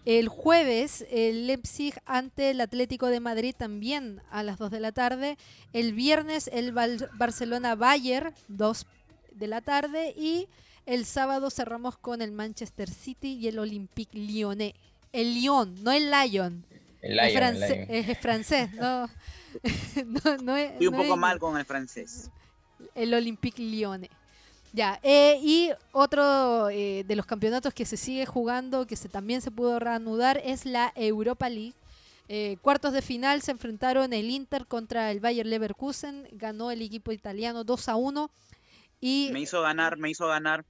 El jueves, el Leipzig ante el Atlético de Madrid también a las 2 de la tarde. El viernes, el Val- Barcelona-Bayern, 2 de la tarde. Y el sábado cerramos con el Manchester City y el Olympique Lyonnais. El Lyon, no el Lion. El es, Lion, el es francés, no. no, no es- Estoy un no poco es- mal con el francés. el Olympique Lyonnais. Ya, eh, y otro eh, de los campeonatos que se sigue jugando, que se, también se pudo reanudar, es la Europa League. Eh, cuartos de final se enfrentaron el Inter contra el Bayer Leverkusen, ganó el equipo italiano 2 a 1 y Me hizo ganar, me hizo ganar.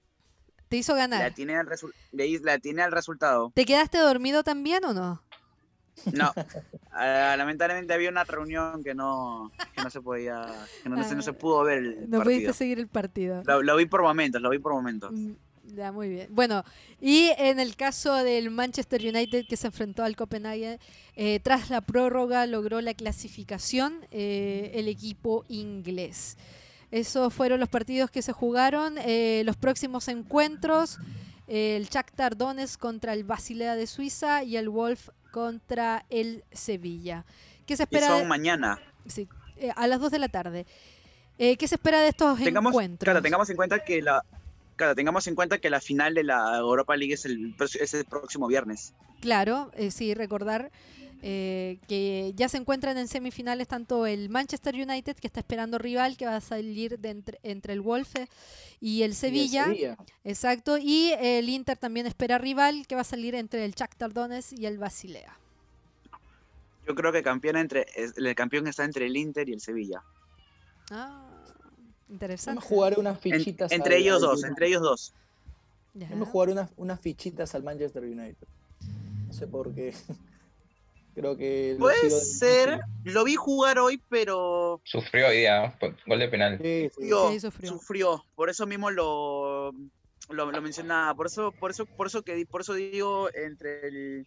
te hizo ganar. atiné al, resu- le hi- le atiné al resultado. ¿Te quedaste dormido también o no? No, ah, lamentablemente había una reunión que no, que no se podía, que no, se- no se pudo ver el Ah, No partido. pudiste seguir el partido. Lo, lo vi por momentos, lo vi por momentos. Mm, Ya, muy bien. Bueno, y en el caso del Manchester United que se enfrentó al Copenhague, eh, tras la prórroga logró la clasificación eh, el equipo inglés. Esos fueron los partidos que se jugaron. Eh, los próximos encuentros, eh, el Shakhtar Donetsk contra el Basilea de Suiza y el Wolf contra el Sevilla. ¿Qué se Y espera? son mañana. sí, eh, a las 2 de la tarde. Eh, ¿Qué se espera de estos Tengamos, encuentros? claro, tengamos en cuenta que la, claro, tengamos en cuenta que la final de la Europa League es el, es el próximo viernes. Claro, eh, sí, recordar eh, que ya se encuentran en semifinales tanto el Manchester United, que está esperando rival, que va a salir de entre, entre el Wolf y el Y el Sevilla. Sevilla. Exacto, y el Inter también espera rival, que va a salir entre el Shakhtar Donetsk y el Basilea. Yo creo que campeón entre, el campeón está entre el Inter y el Sevilla. Ah, interesante. me jugaré unas En- fichitas. entre al- ellos al dos, United. entre ellos dos. Ya. Yo me jugaré unas, unas fichitas al Manchester United. No sé por qué. Creo que. Puede ser, lo vi jugar hoy, pero Sufrió hoy día, gol de penal. Sí, sí. sufrió, Sí, sufrió. sufrió. Por eso mismo lo, lo, lo mencionaba. Por eso, por eso, por eso que di- por eso digo entre el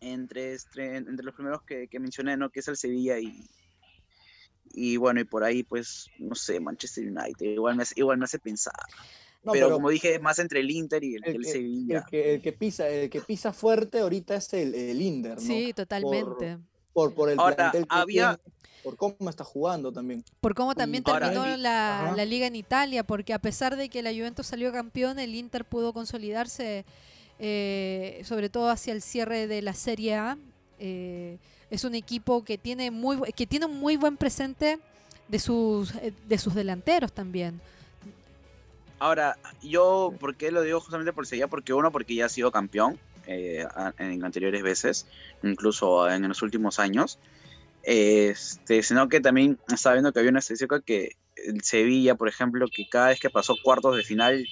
entre, este- entre los primeros que, que mencioné, ¿no? Que es el Sevilla y y bueno, y por ahí, pues, no sé, Manchester United, igual me hace, igual me hace pensar. No, pero, pero como dije, más entre el Inter y el, el el que, Sevilla. el que- el que pisa, el que pisa fuerte ahorita es el, el Inder, ¿no? Sí, totalmente. Por, por el Ahora, plantel que había- tiene, por cómo está jugando también. Por cómo también Ahora, terminó el- la, la liga en Italia, porque a pesar de que la Juventus salió campeón, el Inter pudo consolidarse, eh, sobre todo hacia el cierre de la Serie A. Eh, es un equipo que tiene muy que tiene un muy buen presente de sus eh, de sus delanteros también. Ahora, yo, ¿por qué lo digo justamente por Sevilla? Porque uno, porque ya ha sido campeón eh, en anteriores veces, incluso en los últimos años. Este, sino que también estaba viendo que había una estadística que el Sevilla, por ejemplo, que cada vez que pasó cuartos de final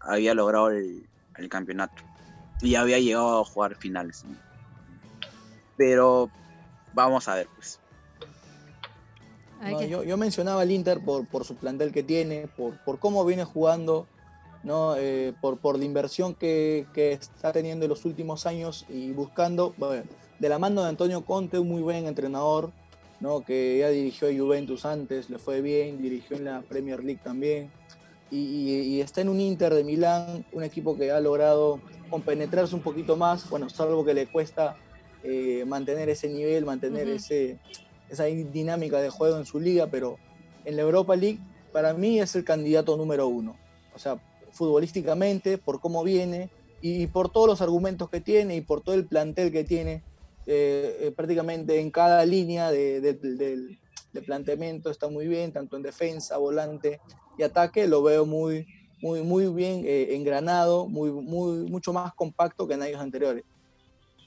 había logrado el, campeonato y había llegado a jugar finales. Pero vamos a ver, pues. Yo, mencionaba al Inter por, por su plantel que tiene, por, por cómo viene jugando, ¿no? Eh, por, por la inversión que, que, está teniendo en los últimos años y buscando, de la mano de Antonio Conte, un muy buen entrenador, ¿no? que ya dirigió Juventus antes, le fue bien, dirigió en la Premier League también, y, está en un Inter de Milán, un equipo que ha logrado compenetrarse un poquito más, bueno, salvo que le cuesta eh, mantener ese nivel, mantener ese, esa dinámica de juego en su liga, pero en la Europa League para mí es el candidato número uno. O sea, futbolísticamente, por cómo viene y por todos los argumentos que tiene y por todo el plantel que tiene, eh, eh, prácticamente en cada línea de, planteamiento está muy bien, tanto en defensa, volante y ataque, lo veo muy, muy, muy bien eh, engranado, muy, muy, mucho más compacto que en años anteriores.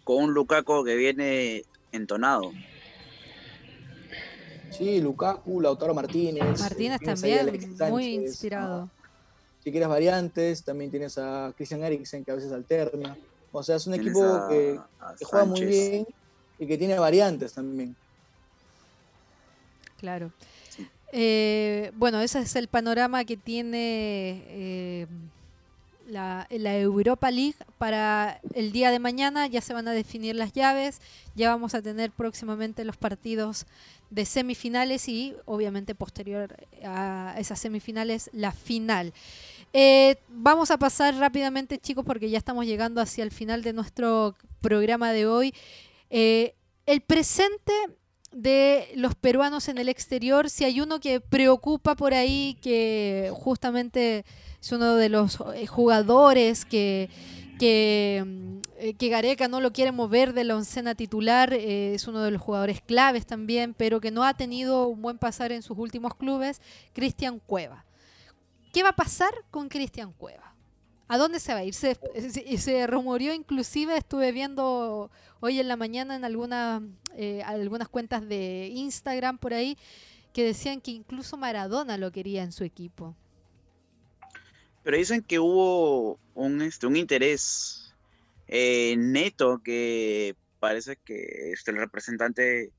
Con un Lukaku que viene entonado. Sí, Lukaku, Lautaro Martínez. Martínez también, muy inspirado. Si quieres variantes, también tienes a Christian Eriksen que a veces alterna. O sea, es un equipo que, juega muy bien y que tiene variantes también. Claro. Eh, bueno, ese es el panorama que tiene eh, la, Europa League para el día de mañana. Ya se van a definir las llaves. Ya vamos a tener próximamente los partidos de semifinales y obviamente posterior a esas semifinales la final. Eh, vamos a pasar rápidamente, chicos, porque ya estamos llegando hacia el final de nuestro programa de hoy. Eh, el presente de los peruanos en el exterior, si hay uno que preocupa por ahí, que justamente es uno de los eh, jugadores que, que, mm, que Gareca no lo quiere mover de la oncena titular, es uno de los jugadores claves también, pero que no ha tenido un buen pasar en sus últimos clubes, Cristian Cueva. ¿Qué va a pasar con Cristian Cueva? ¿A dónde se va a ir? Se, rumoreó inclusive, estuve viendo hoy en la mañana en alguna, eh, algunas cuentas de Instagram por ahí, que decían que incluso Maradona lo quería en su equipo. Pero dicen que hubo un, este, un interés eh, neto que parece que este, el representante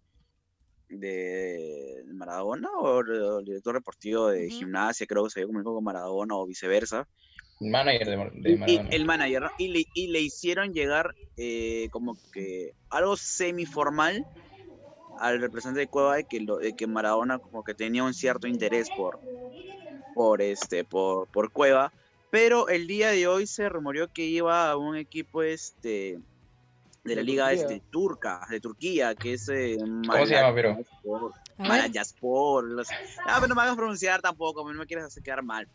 de Maradona o el director deportivo de gimnasia, creo que se vio como con Maradona o viceversa. Manager de, Maradona. Y, el manager, y le, y le hicieron llegar eh, como que algo semiformal al representante de Cueva de que, lo, de que Maradona como que tenía un cierto interés por, por, este, por, por Cueva, pero el día de hoy se rumoreó que iba a un equipo este de la liga este, turca, de Turquía, que es... Eh, ¿Cómo se llama, pero? Malayaspor. Los... Ah, pero no me hagas pronunciar tampoco, no me quieres hacer quedar mal.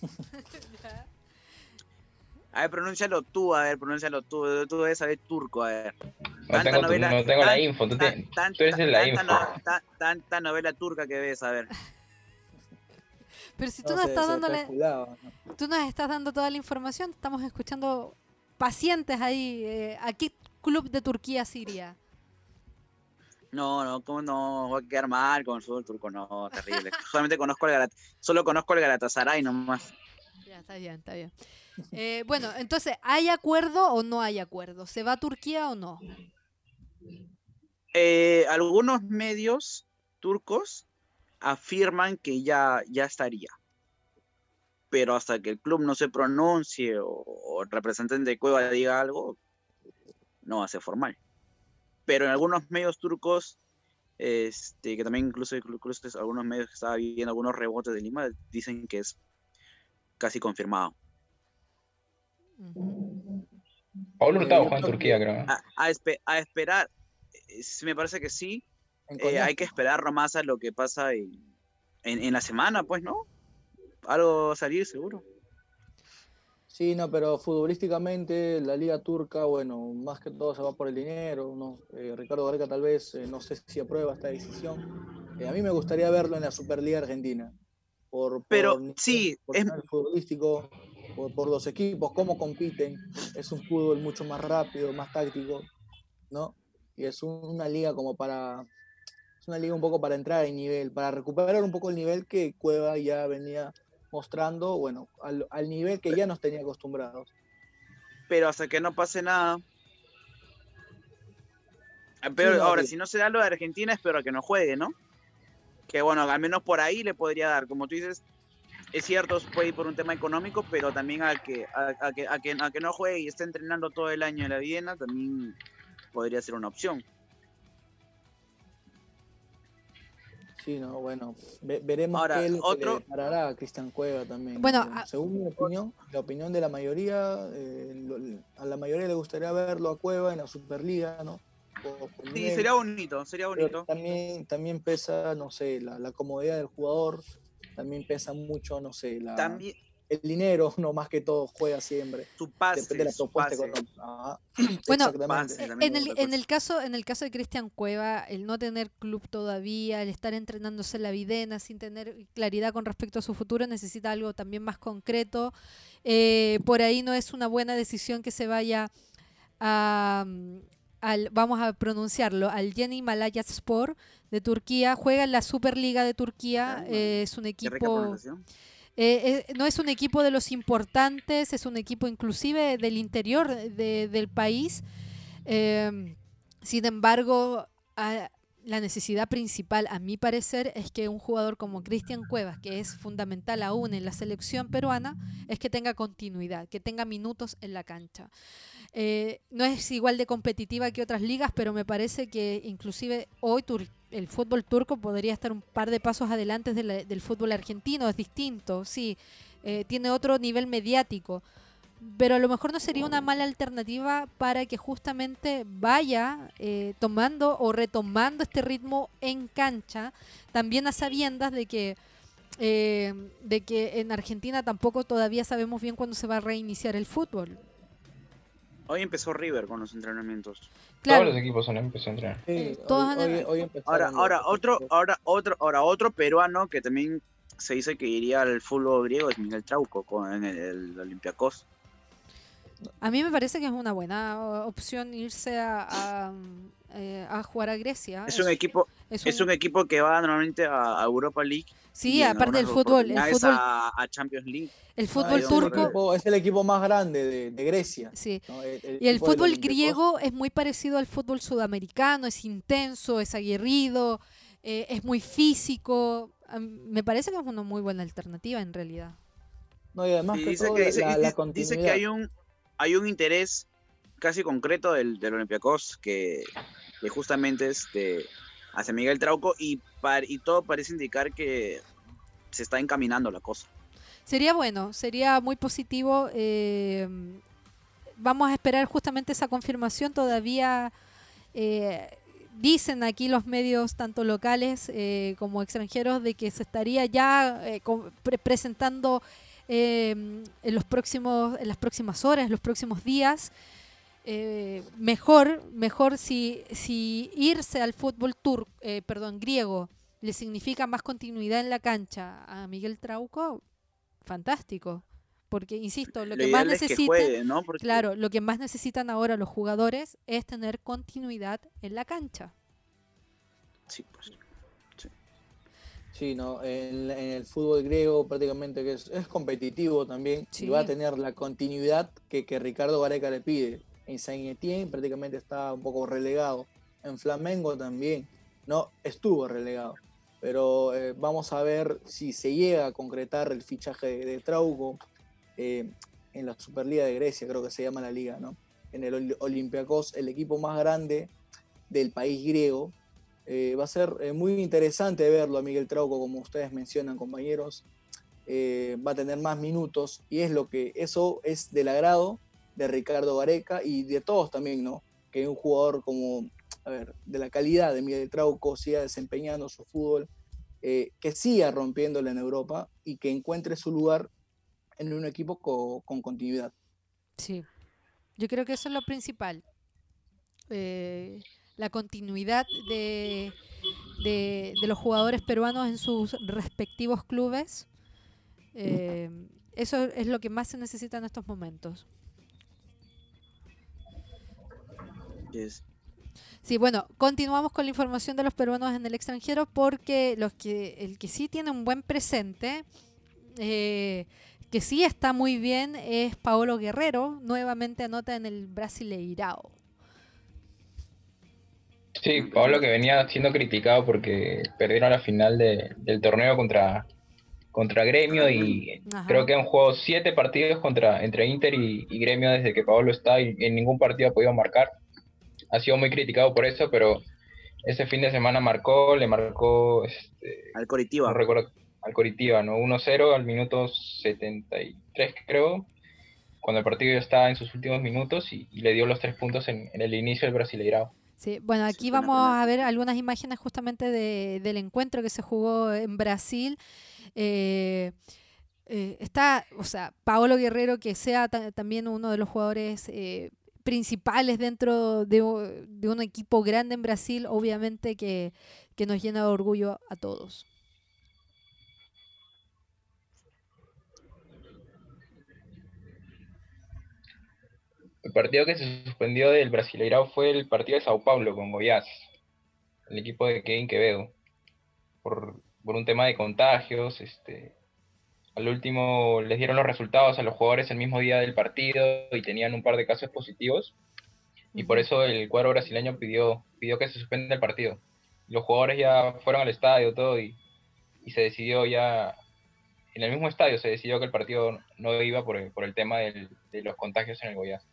Pues. a ver, pronúncialo tú, a ver, pronúncialo tú. Tú debes saber turco, a ver. No tengo, novela, no tengo la info, tú, te, tú eres la info. tanta novela turca que ves, a ver. Pero si tú no, nos estás dando la, tú nos estás dando toda la información, estamos escuchando pacientes ahí. Eh, aquí club de Turquía-Siria. No, no, ¿cómo no? Va a quedar mal con el fútbol turco, no, terrible. Solamente conozco el Galat solo conozco el Galatasaray nomás. Ya, está bien, está bien. Eh, bueno, entonces, ¿hay acuerdo o no hay acuerdo? ¿Se va a Turquía o no? Eh, algunos medios turcos afirman que ya, ya estaría. Pero hasta que el club no se pronuncie o, o el representante de Cueva diga algo, no hace formal. Pero en algunos medios turcos, este, que también incluso, incluso algunos medios que estaba viendo, algunos rebotes de Lima, dicen que es casi confirmado. Pablo Hurtado juega en Turquía, creo. A, esperar, me parece que sí. Eh, hay que esperar nomás a lo que pasa en, en, la semana, pues, ¿no? Algo salir seguro. Sí, no, pero futbolísticamente la liga turca, bueno, más que todo se va por el dinero. ¿no? Eh, Ricardo Gareca tal vez, eh, no sé si aprueba esta decisión. A mí me gustaría verlo en la Superliga Argentina. por, Pero por sí, por es- nivel futbolístico, por, por los equipos, cómo compiten. Es un fútbol mucho más rápido, más táctico, ¿no? Y es un- una liga como para. Una liga un poco para entrar en nivel, para recuperar un poco el nivel que Cueva ya venía mostrando, bueno, al, al nivel que ya nos tenía acostumbrados. pero hasta que no pase nada. Ah, Pero ahora, si no se da lo de Argentina, espero que no juegue, ¿no? Que bueno, al menos por ahí le podría dar. Como tú dices, es cierto, puede ir por un tema económico, pero también a que, a, a que, a que, a que no juegue y esté entrenando todo el año en la Viena, también podría ser una opción. Sí, no, bueno, ve- veremos Ahora, qué es lo que otro- le parará a Cristian Cueva también. Bueno, Eh, a- según mi opinión, la opinión de la mayoría, eh, lo- a la mayoría le gustaría verlo a Cueva en la Superliga, ¿no? Sí, nivel, sería bonito, sería pero bonito. también, también pesa, no sé, la, la comodidad del jugador, también pesa mucho, no sé, la, También el dinero, no más que todo, juega siempre. su pase, Depende de la propuesta económica. Ajá, Bueno, pase. Eh, En el, en el caso, en el caso de Cristian Cueva, el no tener club todavía, el estar entrenándose en la videna sin tener claridad con respecto a su futuro, necesita algo también más concreto. Eh, por ahí no es una buena decisión que se vaya a, al, vamos a pronunciarlo, al Yeni Malatyaspor de Turquía. Juega en la Superliga de Turquía. Eh, es un Qué rica equipo. Eh, eh, no es un equipo de los importantes, es un equipo inclusive del interior de- del país. Eh, sin embargo, a- la necesidad principal, a mi parecer, es que un jugador como Cristian Cuevas, que es fundamental aún en la selección peruana, es que tenga continuidad, que tenga minutos en la cancha. Eh, no es igual de competitiva que otras ligas, pero me parece que inclusive hoy el fútbol turco podría estar un par de pasos adelante de la- del fútbol argentino, es distinto, sí, eh, tiene otro nivel mediático, pero a lo mejor no sería una mala alternativa para que justamente vaya eh, tomando o retomando este ritmo en cancha, también a sabiendas de que eh, de que en Argentina tampoco todavía sabemos bien cuándo se va a reiniciar el fútbol. Hoy empezó River con los entrenamientos. Claro, Todos los equipos han empezado a entrenar. Sí, hoy- todos han- hoy- hoy Ahora, otro, ahora otro, ahora otro peruano que también se dice que iría al fútbol griego es Miguel Trauco con el, el Olympiacos. A mí me parece que es una buena opción irse a, a, eh, a jugar a Grecia. Es un equipo, es es un- equipo que va normalmente a, a Europa League. sí, aparte del fútbol, el oportunidades fútbol, a, a Champions League. el Ah, fútbol el turco, equipo- es el equipo más grande de, de Grecia. sí. ¿no? El- Y el fútbol griego es muy parecido al fútbol sudamericano, es intenso, es aguerrido, eh, es muy físico. Me parece que es una muy buena alternativa en realidad. No, y además Sí, que dice, todo que, dice, la- dice- la dice continuidad. que hay un, hay un interés casi concreto del, del Olympiacos que, justamente este, hacia Miguel Trauco y, par- y todo parece indicar que se está encaminando la cosa. Sería bueno, sería muy positivo. eh, vamos a esperar justamente esa confirmación. Todavía eh, dicen aquí los medios, tanto locales eh, como extranjeros, de que se estaría ya pre- presentando en, los próximos, en las próximas horas, en los próximos días. Eh, mejor, mejor si, si irse al fútbol tur, eh, perdón, griego le significa más continuidad en la cancha a Miguel Trauco, fantástico. Porque, insisto, lo, Lo que más que necesitan, juegue, ¿no? Porque claro, lo que más necesitan ahora los jugadores es tener continuidad en la cancha. sí, pues. Sí, no, en, en el fútbol griego prácticamente que es, es competitivo también Sí. y va a tener la continuidad que, que Ricardo Gareca le pide. En Saint Etienne prácticamente está un poco relegado. En Flamengo también, no estuvo relegado. Pero eh, vamos a ver si se llega a concretar el fichaje de, de Trauco eh, en la Superliga de Grecia, creo que se llama la liga, ¿no? En el Ol- Olympiacos, el equipo más grande del país griego, eh, va a ser eh, muy interesante verlo a Miguel Trauco, como ustedes mencionan, compañeros. Eh, va a tener más minutos y es lo que eso es del agrado de Ricardo Gareca y de todos también, ¿no? Que un jugador como, a ver, de la calidad de Miguel Trauco siga desempeñando su fútbol, eh, que siga rompiéndola en Europa y que encuentre su lugar en un equipo co- con continuidad. Sí, yo creo que eso es lo principal. Eh, la continuidad de, de- de los jugadores peruanos en sus respectivos clubes Eh, eso es lo que más se necesita en estos momentos. Yes. Sí, bueno, continuamos con la información de los peruanos en el extranjero porque los que el que sí tiene un buen presente, eh, que sí está muy bien, es Paolo Guerrero, nuevamente anota en el Brasileirao. Sí, Paolo que venía siendo criticado porque perdieron la final de- del torneo contra, contra Gremio y Ajá. creo que han jugado siete partidos contra, entre Inter y, y Gremio desde que Paolo está y en ningún partido ha podido marcar. Ha sido muy criticado por eso, pero ese fin de semana marcó, le marcó este, Al Coritiba. no recuerdo, al Coritiba, ¿no? 1-0 al minuto 73, creo, cuando el partido ya estaba en sus últimos minutos y, y le dio los tres puntos en, en el inicio del Brasileirao. Sí, bueno, aquí vamos a ver algunas imágenes justamente de- del encuentro que se jugó en Brasil. Eh, eh, está, o sea, Paolo Guerrero, que sea ta- también uno de los jugadores eh, principales dentro de, un equipo grande en Brasil, obviamente que, que nos llena de orgullo a todos. El partido que se suspendió del Brasileirao fue el partido de Sao Paulo con Goiás, el equipo de Kevin Quevedo, por, por un tema de contagios. Este, al último les dieron los resultados a los jugadores el mismo día del partido y tenían un par de casos positivos. Y por eso el cuadro brasileño pidió, pidió que se suspenda el partido. Los jugadores ya fueron al estadio todo y, y se decidió ya, en el mismo estadio se decidió que el partido no iba por el, por el tema del- de los contagios en el Goiás.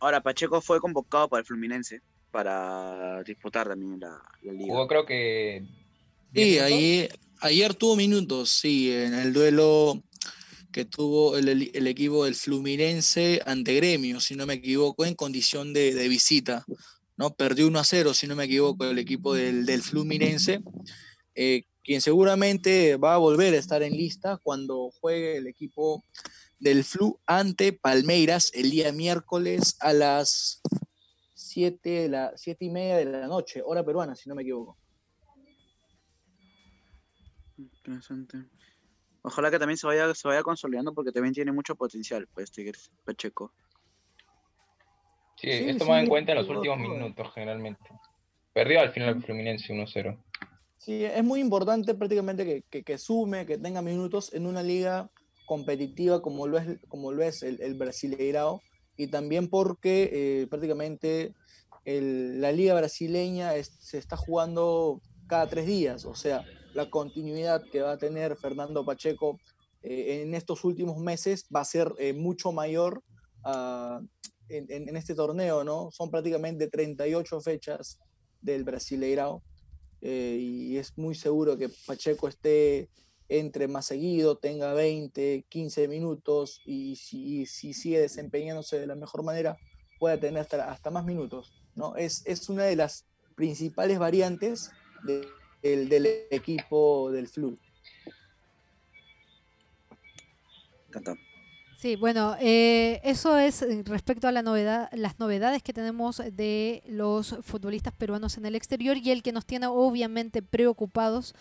Ahora, Pacheco fue convocado para el Fluminense para disputar también la, la liga. Jugó creo que... Sí, 10 minutos. Ayer, tuvo minutos, sí, en el duelo que tuvo el, el- equipo del Fluminense ante Gremio, si no me equivoco, en condición de, visita. ¿no? Perdió 1 a 0, si no me equivoco, el equipo del, del Fluminense, eh, quien seguramente va a volver a estar en lista cuando juegue el equipo del Flu ante Palmeiras el día miércoles a las 7, de la, siete y media de la noche, hora peruana, si no me equivoco. Interesante. Ojalá que también se vaya, se vaya consolidando porque también tiene mucho potencial, pues, Tigres, Pacheco. Sí, Sí, es tomado sí, en cuenta en los últimos todo. minutos generalmente. Perdió al final el Fluminense 1-0. Sí, es muy importante prácticamente que, que, que sume, que tenga minutos en una liga competitiva como lo es, como lo es el, el Brasileirao y también porque eh, prácticamente el- la liga brasileña es- se está jugando cada tres días, o sea, la continuidad que va a tener Fernando Pacheco eh, en estos últimos meses va a ser eh, mucho mayor ah, en, este torneo, ¿no? Son prácticamente 38 fechas del Brasileirao eh, y es muy seguro que Pacheco esté entre más seguido, tenga 20, 15 minutos y si, y si sigue desempeñándose de la mejor manera, pueda tener hasta, hasta más minutos. ¿no? Es, es una de las principales variantes de- del, del equipo del Flu. Encantado. Sí, bueno, eh, eso es eh, respecto a la novedad, las novedades que tenemos de los futbolistas peruanos en el exterior y el que nos tiene obviamente preocupados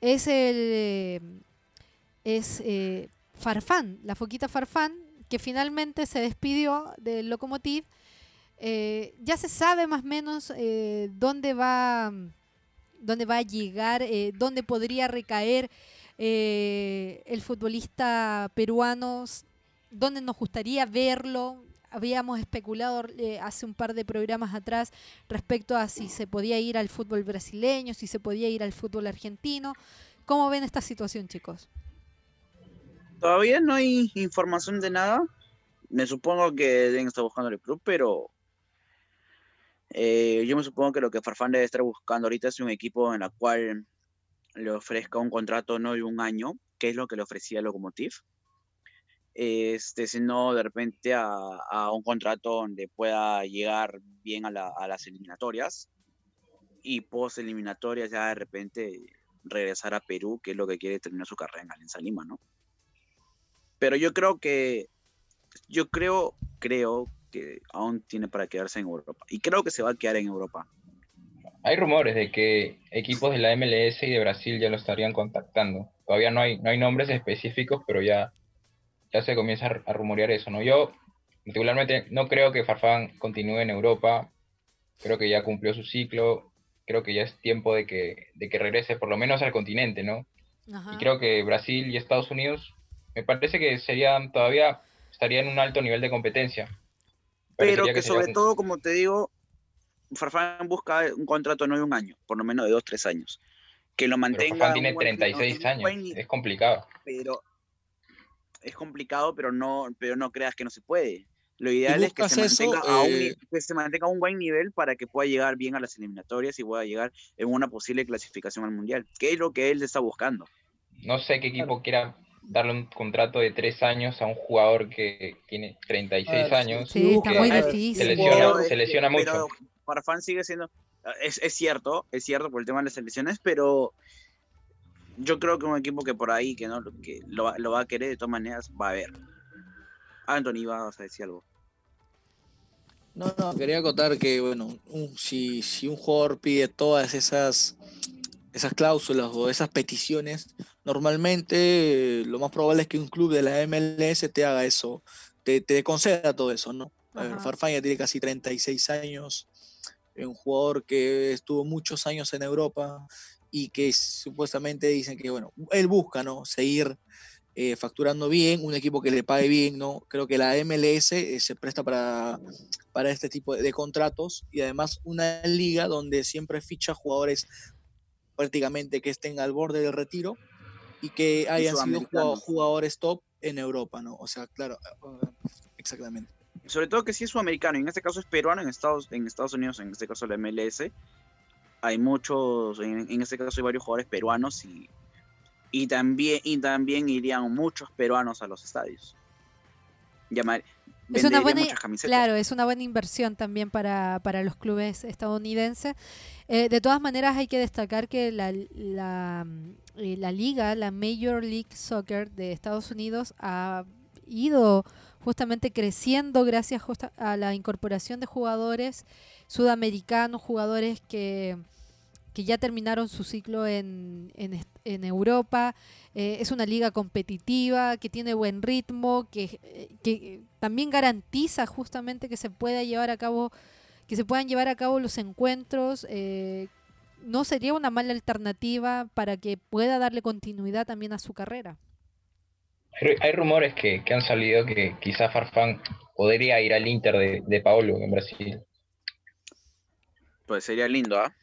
es el eh, es eh, Farfán, la foquita Farfán, que finalmente se despidió del Lokomotiv. Eh, ya se sabe más o menos eh, dónde va dónde va a llegar, eh, dónde podría recaer eh, el futbolista peruano, dónde nos gustaría verlo. Habíamos especulado eh, hace un par de programas atrás respecto a si se podía ir al fútbol brasileño, si se podía ir al fútbol argentino. ¿Cómo ven esta situación, chicos? Todavía no hay información de nada. Me supongo que deben estar buscando el club, pero eh, yo me supongo que lo que Farfán debe estar buscando ahorita es un equipo en la cual le ofrezca un contrato no de un año, que es lo que le ofrecía Lokomotiv, este, sino de repente a, a un contrato donde pueda llegar bien a, la- a las eliminatorias y post eliminatorias ya de repente regresar a Perú, que es lo que quiere terminar su carrera en Alianza Lima, ¿no? Pero yo creo que, yo creo, creo que aún tiene para quedarse en Europa. Y creo que se va a quedar en Europa. hay rumores de que equipos de la MLS y de Brasil ya lo estarían contactando. Todavía no hay, no hay nombres específicos, pero ya, ya se comienza a rumorear eso, ¿no? Yo, particularmente, no creo que Farfán continúe en Europa. Creo que ya cumplió su ciclo. Creo que ya es tiempo de que, de que regrese por lo menos al continente, ¿no? Y creo que Brasil y Estados Unidos, me parece que serían todavía, estarían en un alto nivel de competencia. Pero que, sobre todo, como te digo, Farfán busca un contrato no de un año, por lo menos de dos, tres años. Que lo mantenga. Farfán tiene 36 años, es complicado. Pero es complicado, pero no, pero no creas que no se puede. Lo ideal es que se, mantenga a un, eh, que se mantenga a un buen nivel para que pueda llegar bien a las eliminatorias y pueda llegar en una posible clasificación al Mundial, que es lo que él está buscando. No sé qué equipo quiera darle un contrato de tres años a un jugador que tiene 36 años. Sí, está muy difícil. Se lesiona, se lesiona mucho. Farfán sigue siendo, es, es, cierto, es cierto por el tema de las selecciones, pero yo creo que un equipo que por ahí, que no que lo, lo va a querer de todas maneras, va a haber. Anthony, vas a decir algo. No, no, quería acotar que, bueno, si, si un jugador pide todas esas, esas cláusulas o esas peticiones, normalmente lo más probable es que un club de la MLS te haga eso, te, te conceda todo eso, ¿no? Farfán ya tiene casi 36 años, un jugador que estuvo muchos años en Europa y que supuestamente dicen que, bueno, él busca, ¿no? Seguir eh, facturando bien, un equipo que le pague bien, ¿no? Creo que la MLS eh, se presta para, para este tipo de, contratos y además una liga donde siempre ficha jugadores prácticamente que estén al borde del retiro y que hayan sido jugadores top en Europa, ¿no? O sea, claro, exactamente sobre todo que si es sudamericano, y en este caso es peruano, en Estados, en Estados Unidos, en este caso la MLS, hay muchos, en, este caso hay varios jugadores peruanos y, y, también, y también irían muchos peruanos a los estadios. Llamar, es una buena, claro, es una buena inversión también para, para los clubes estadounidenses. Eh, de todas maneras, hay que destacar que la, la, eh, la liga, la Major League Soccer de Estados Unidos, ha ido justamente creciendo gracias a la incorporación de jugadores sudamericanos, jugadores que, que ya terminaron su ciclo en, en, Europa. Eh, es una liga competitiva, que tiene buen ritmo, que, que también garantiza justamente que se pueda llevar a cabo, que se puedan llevar a cabo los encuentros. Eh, no sería una mala alternativa para que pueda darle continuidad también a su carrera. Hay rumores que, han salido que quizá Farfán podría ir al Inter de, de Paolo en Brasil. Pues sería lindo, ¿ah?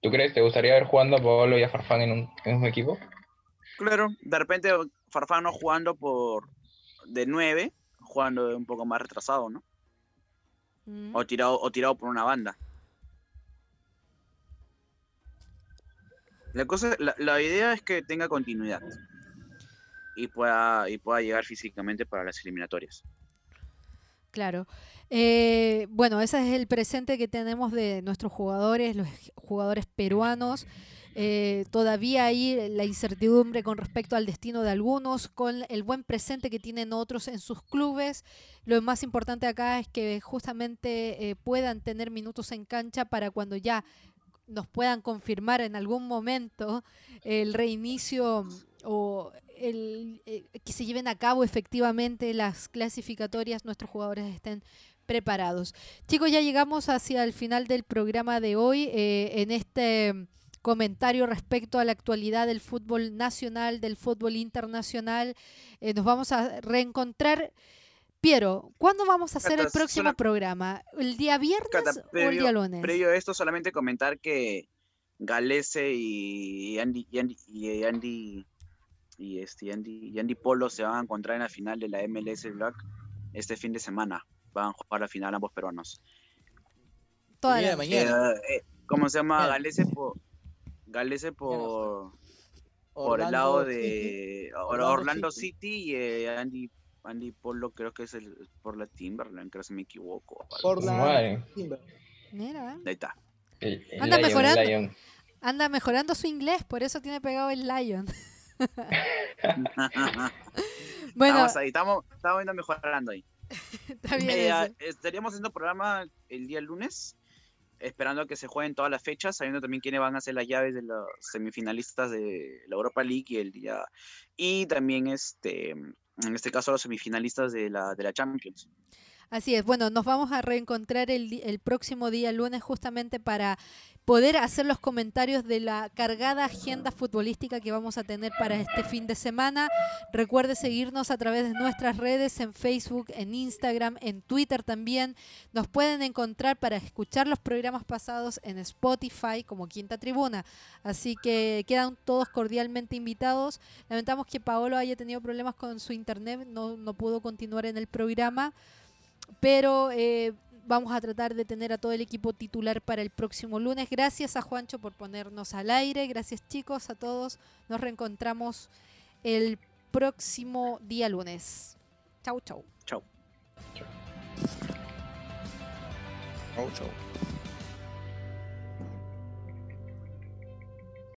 ¿Tú crees? ¿Te gustaría ver jugando a Paolo y a Farfán en un, en un equipo? Claro, de repente Farfán no jugando por de nueve, jugando un poco más retrasado, ¿no? Mm. O tirado, o tirado por una banda. La cosa, la, la idea es que tenga continuidad y pueda, y pueda llegar físicamente para las eliminatorias. Claro. Eh, bueno, ese es el presente que tenemos de nuestros jugadores, los jugadores peruanos. Eh, todavía hay la incertidumbre con respecto al destino de algunos, con el buen presente que tienen otros en sus clubes. Lo más importante acá es que justamente eh, puedan tener minutos en cancha para cuando ya nos puedan confirmar en algún momento el reinicio o el, eh, que se lleven a cabo efectivamente las clasificatorias, nuestros jugadores estén preparados. Chicos, ya llegamos hacia el final del programa de hoy eh, en este comentario respecto a la actualidad del fútbol nacional, del fútbol internacional. Eh, nos vamos a reencontrar. Piero, ¿cuándo vamos a hacer el próximo programa? ¿El día viernes o el día lunes? Previo a esto, solamente comentar que Galese y Andy, y Andy y este Andy, Andy Polo se van a encontrar en la final de la MLS Black este fin de semana. Van a jugar la final ambos peruanos. Toda la mañana. Eh, eh, ¿Cómo se llama? Galese por, Galese por, por el lado de Orlando, City. y eh, Andy, Andy Polo creo que es el, por la Timberland, creo que se me equivoco. Por la Timberland. Mira. Ahí está. anda mejorando. Anda mejorando su inglés, por eso tiene pegado el Lion. bueno, estamos ahí, estamos, estamos mejorando ahí. Está bien. Eh, estaríamos haciendo programa el día lunes esperando a que se jueguen todas las fechas, sabiendo también quiénes van a ser las llaves de los semifinalistas de la Europa League y el día y también este en este caso los semifinalistas de la, de la Champions. Así es, bueno, nos vamos a reencontrar el, el, próximo día lunes justamente para poder hacer los comentarios de la cargada agenda futbolística que vamos a tener para este fin de semana. Recuerde seguirnos a través de nuestras redes en Facebook, en Instagram, en Twitter también. Nos pueden encontrar para escuchar los programas pasados en Spotify como Quinta Tribuna. Así que quedan todos cordialmente invitados. Lamentamos que Paolo haya tenido problemas con su internet, no, no pudo continuar en el programa pero eh, vamos a tratar de tener a todo el equipo titular para el próximo lunes. Gracias a Juancho por ponernos al aire. Gracias chicos a todos. Nos reencontramos el próximo día lunes. Chau, chau. Chau. Chau, chau.